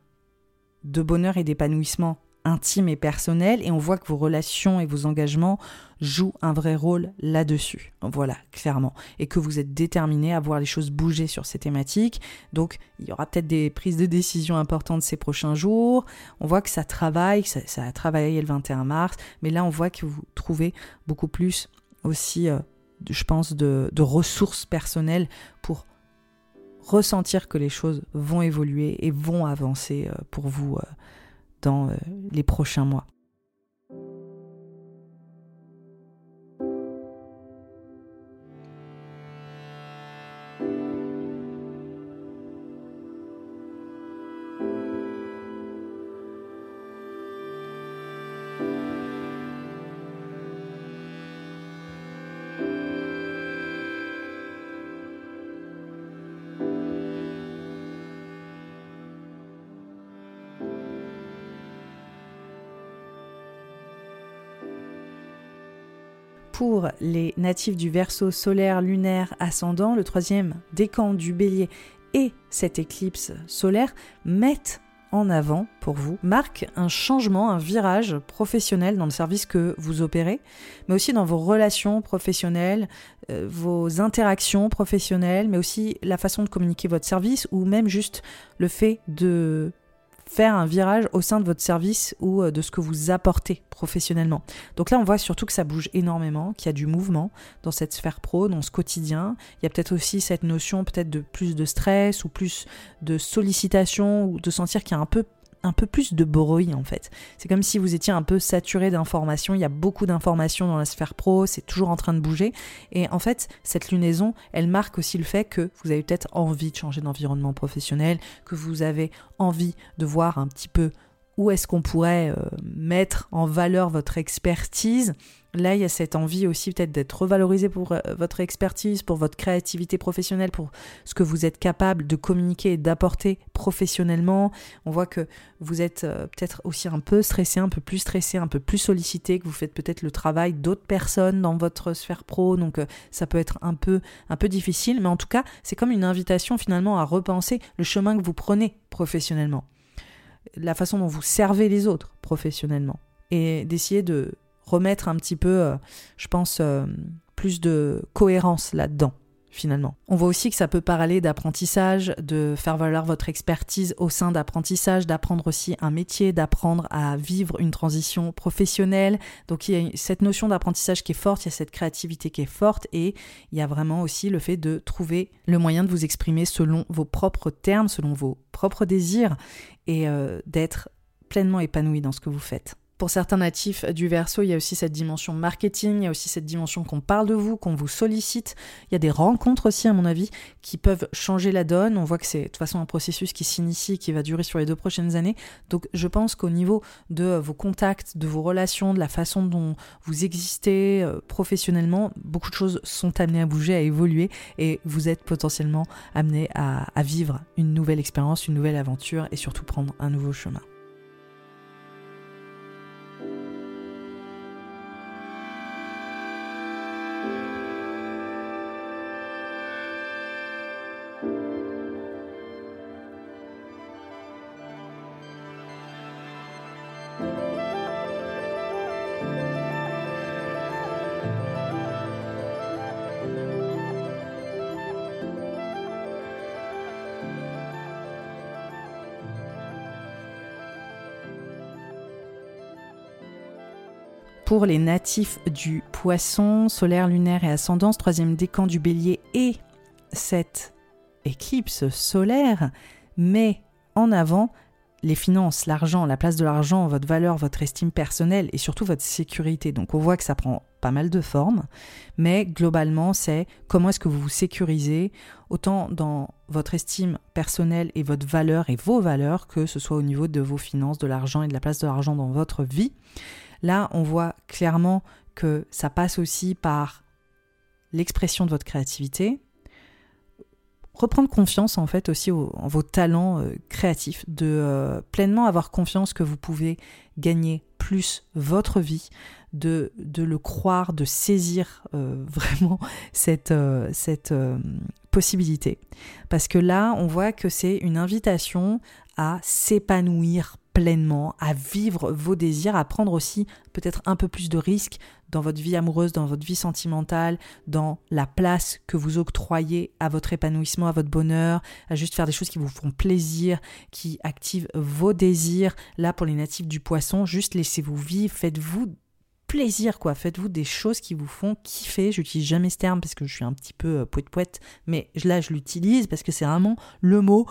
Speaker 1: de bonheur et d'épanouissement intime et personnel et on voit que vos relations et vos engagements jouent un vrai rôle là-dessus. Voilà, clairement. Et que vous êtes déterminé à voir les choses bouger sur ces thématiques. Donc, il y aura peut-être des prises de décision importantes ces prochains jours. On voit que ça travaille, ça, a travaillé le 21 mars, mais là, on voit que vous trouvez beaucoup plus aussi, euh, je pense, de, ressources personnelles pour ressentir que les choses vont évoluer et vont avancer euh, pour vous euh, dans euh, les prochains mois. Les natifs du Verseau solaire, lunaire, ascendant, le troisième décan du bélier et cette éclipse solaire mettent en avant pour vous marque un changement, un virage professionnel dans le service que vous opérez, mais aussi dans vos relations professionnelles, euh, vos interactions professionnelles, mais aussi la façon de communiquer votre service ou même juste le fait de faire un virage au sein de votre service ou euh, de ce que vous apportez professionnellement. Donc là, on voit surtout que ça bouge énormément, qu'il y a du mouvement dans cette sphère pro, dans ce quotidien. Il y a peut-être aussi cette notion peut-être de plus de stress ou plus de sollicitation ou de sentir qu'il y a un peu un peu plus de bruit en fait. C'est comme si vous étiez un peu saturé d'informations, il y a beaucoup d'informations dans la sphère pro, c'est toujours en train de bouger. Et en fait, cette lunaison, elle marque aussi le fait que vous avez peut-être envie de changer d'environnement professionnel, que vous avez envie de voir un petit peu où est-ce qu'on pourrait euh, mettre en valeur votre expertise? Là, il y a cette envie aussi peut-être d'être revalorisé pour euh, votre expertise, pour votre créativité professionnelle, pour ce que vous êtes capable de communiquer et d'apporter professionnellement. On voit que vous êtes euh, peut-être aussi un peu stressé, un peu plus stressé, un peu plus sollicité, que vous faites peut-être le travail d'autres personnes dans votre sphère pro, donc ça peut être un peu, un peu difficile, mais en tout cas, c'est comme une invitation finalement à repenser le chemin que vous prenez professionnellement la façon dont vous servez les autres professionnellement et d'essayer de remettre un petit peu, euh, je pense, euh, plus de cohérence là-dedans finalement. On voit aussi que ça peut parler d'apprentissage, de faire valoir votre expertise au sein d'apprentissage, d'apprendre aussi un métier, d'apprendre à vivre une transition professionnelle. Donc il y a cette notion d'apprentissage qui est forte, il y a cette créativité qui est forte et il y a vraiment aussi le fait de trouver le moyen de vous exprimer selon vos propres termes, selon vos propres désirs et euh, d'être pleinement épanoui dans ce que vous faites. Pour certains natifs du verso, il y a aussi cette dimension marketing, il y a aussi cette dimension qu'on parle de vous, qu'on vous sollicite. Il y a des rencontres aussi, à mon avis, qui peuvent changer la donne. On voit que c'est de toute façon un processus qui s'initie, qui va durer sur les deux prochaines années. Donc je pense qu'au niveau de vos contacts, de vos relations, de la façon dont vous existez euh, professionnellement, beaucoup de choses sont amenées à bouger, à évoluer, et vous êtes potentiellement amené à, à vivre une nouvelle expérience, une nouvelle aventure, et surtout prendre un nouveau chemin. Pour les natifs du poisson, solaire, lunaire et ascendance, troisième décan du bélier et cette éclipse solaire met en avant les finances, l'argent, la place de l'argent, votre valeur, votre estime personnelle et surtout votre sécurité. Donc on voit que ça prend pas mal de formes, mais globalement c'est comment est-ce que vous vous sécurisez autant dans votre estime personnelle et votre valeur et vos valeurs que ce soit au niveau de vos finances, de l'argent et de la place de l'argent dans votre vie. Là, on voit clairement que ça passe aussi par l'expression de votre créativité, reprendre confiance en fait aussi en vos talents euh, créatifs, de euh, pleinement avoir confiance que vous pouvez gagner plus votre vie, de, de le croire, de saisir euh, vraiment cette, cette possibilité. Parce que là, on voit que c'est une invitation à s'épanouir pleinement, à vivre vos désirs, à prendre aussi peut-être un peu plus de risques dans votre vie amoureuse, dans votre vie sentimentale, dans la place que vous octroyez à votre épanouissement, à votre bonheur, à juste faire des choses qui vous font plaisir, qui activent vos désirs. Là, pour les natifs du poisson, juste laissez-vous vivre, faites-vous plaisir quoi, faites-vous des choses qui vous font kiffer. J'utilise jamais ce terme parce que je suis un petit peu euh, poète poète, mais là je l'utilise parce que c'est vraiment le mot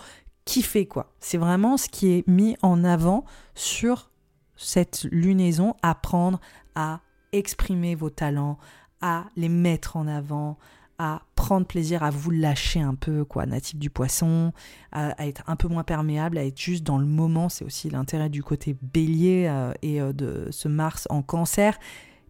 Speaker 1: kiffer quoi. C'est vraiment ce qui est mis en avant sur cette lunaison, apprendre à exprimer vos talents, à les mettre en avant, à prendre plaisir à vous lâcher un peu, quoi, natif du poisson, à, être un peu moins perméable, à être juste dans le moment. C'est aussi l'intérêt du côté bélier euh, et euh, de ce Mars en cancer.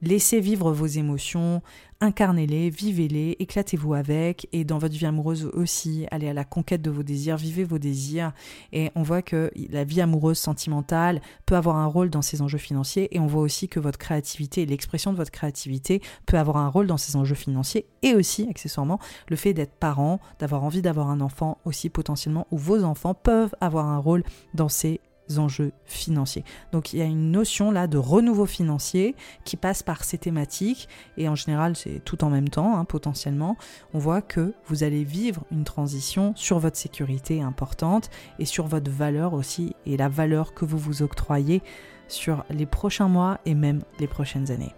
Speaker 1: Laissez vivre vos émotions, incarnez-les, vivez-les, éclatez-vous avec, et dans votre vie amoureuse aussi, allez à la conquête de vos désirs, vivez vos désirs, et on voit que la vie amoureuse sentimentale peut avoir un rôle dans ces enjeux financiers, et on voit aussi que votre créativité l'expression de votre créativité peut avoir un rôle dans ces enjeux financiers, et aussi, accessoirement, le fait d'être parent, d'avoir envie d'avoir un enfant aussi potentiellement, ou vos enfants peuvent avoir un rôle dans ces enjeux financiers. Donc il y a une notion là de renouveau financier qui passe par ces thématiques et en général c'est tout en même temps hein, potentiellement. On voit que vous allez vivre une transition sur votre sécurité importante et sur votre valeur aussi et la valeur que vous vous octroyez sur les prochains mois et même les prochaines années.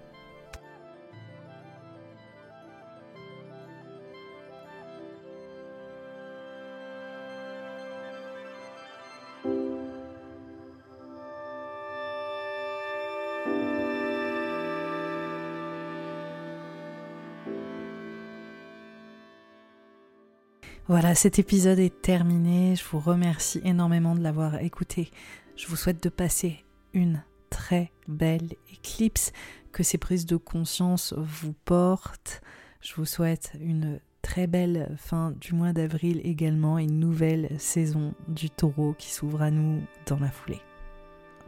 Speaker 1: Voilà, cet épisode est terminé. Je vous remercie énormément de l'avoir écouté. Je vous souhaite de passer une très belle éclipse, que ces prises de conscience vous portent. Je vous souhaite une très belle fin du mois d'avril également une nouvelle saison du taureau qui s'ouvre à nous dans la foulée.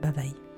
Speaker 1: Bye bye.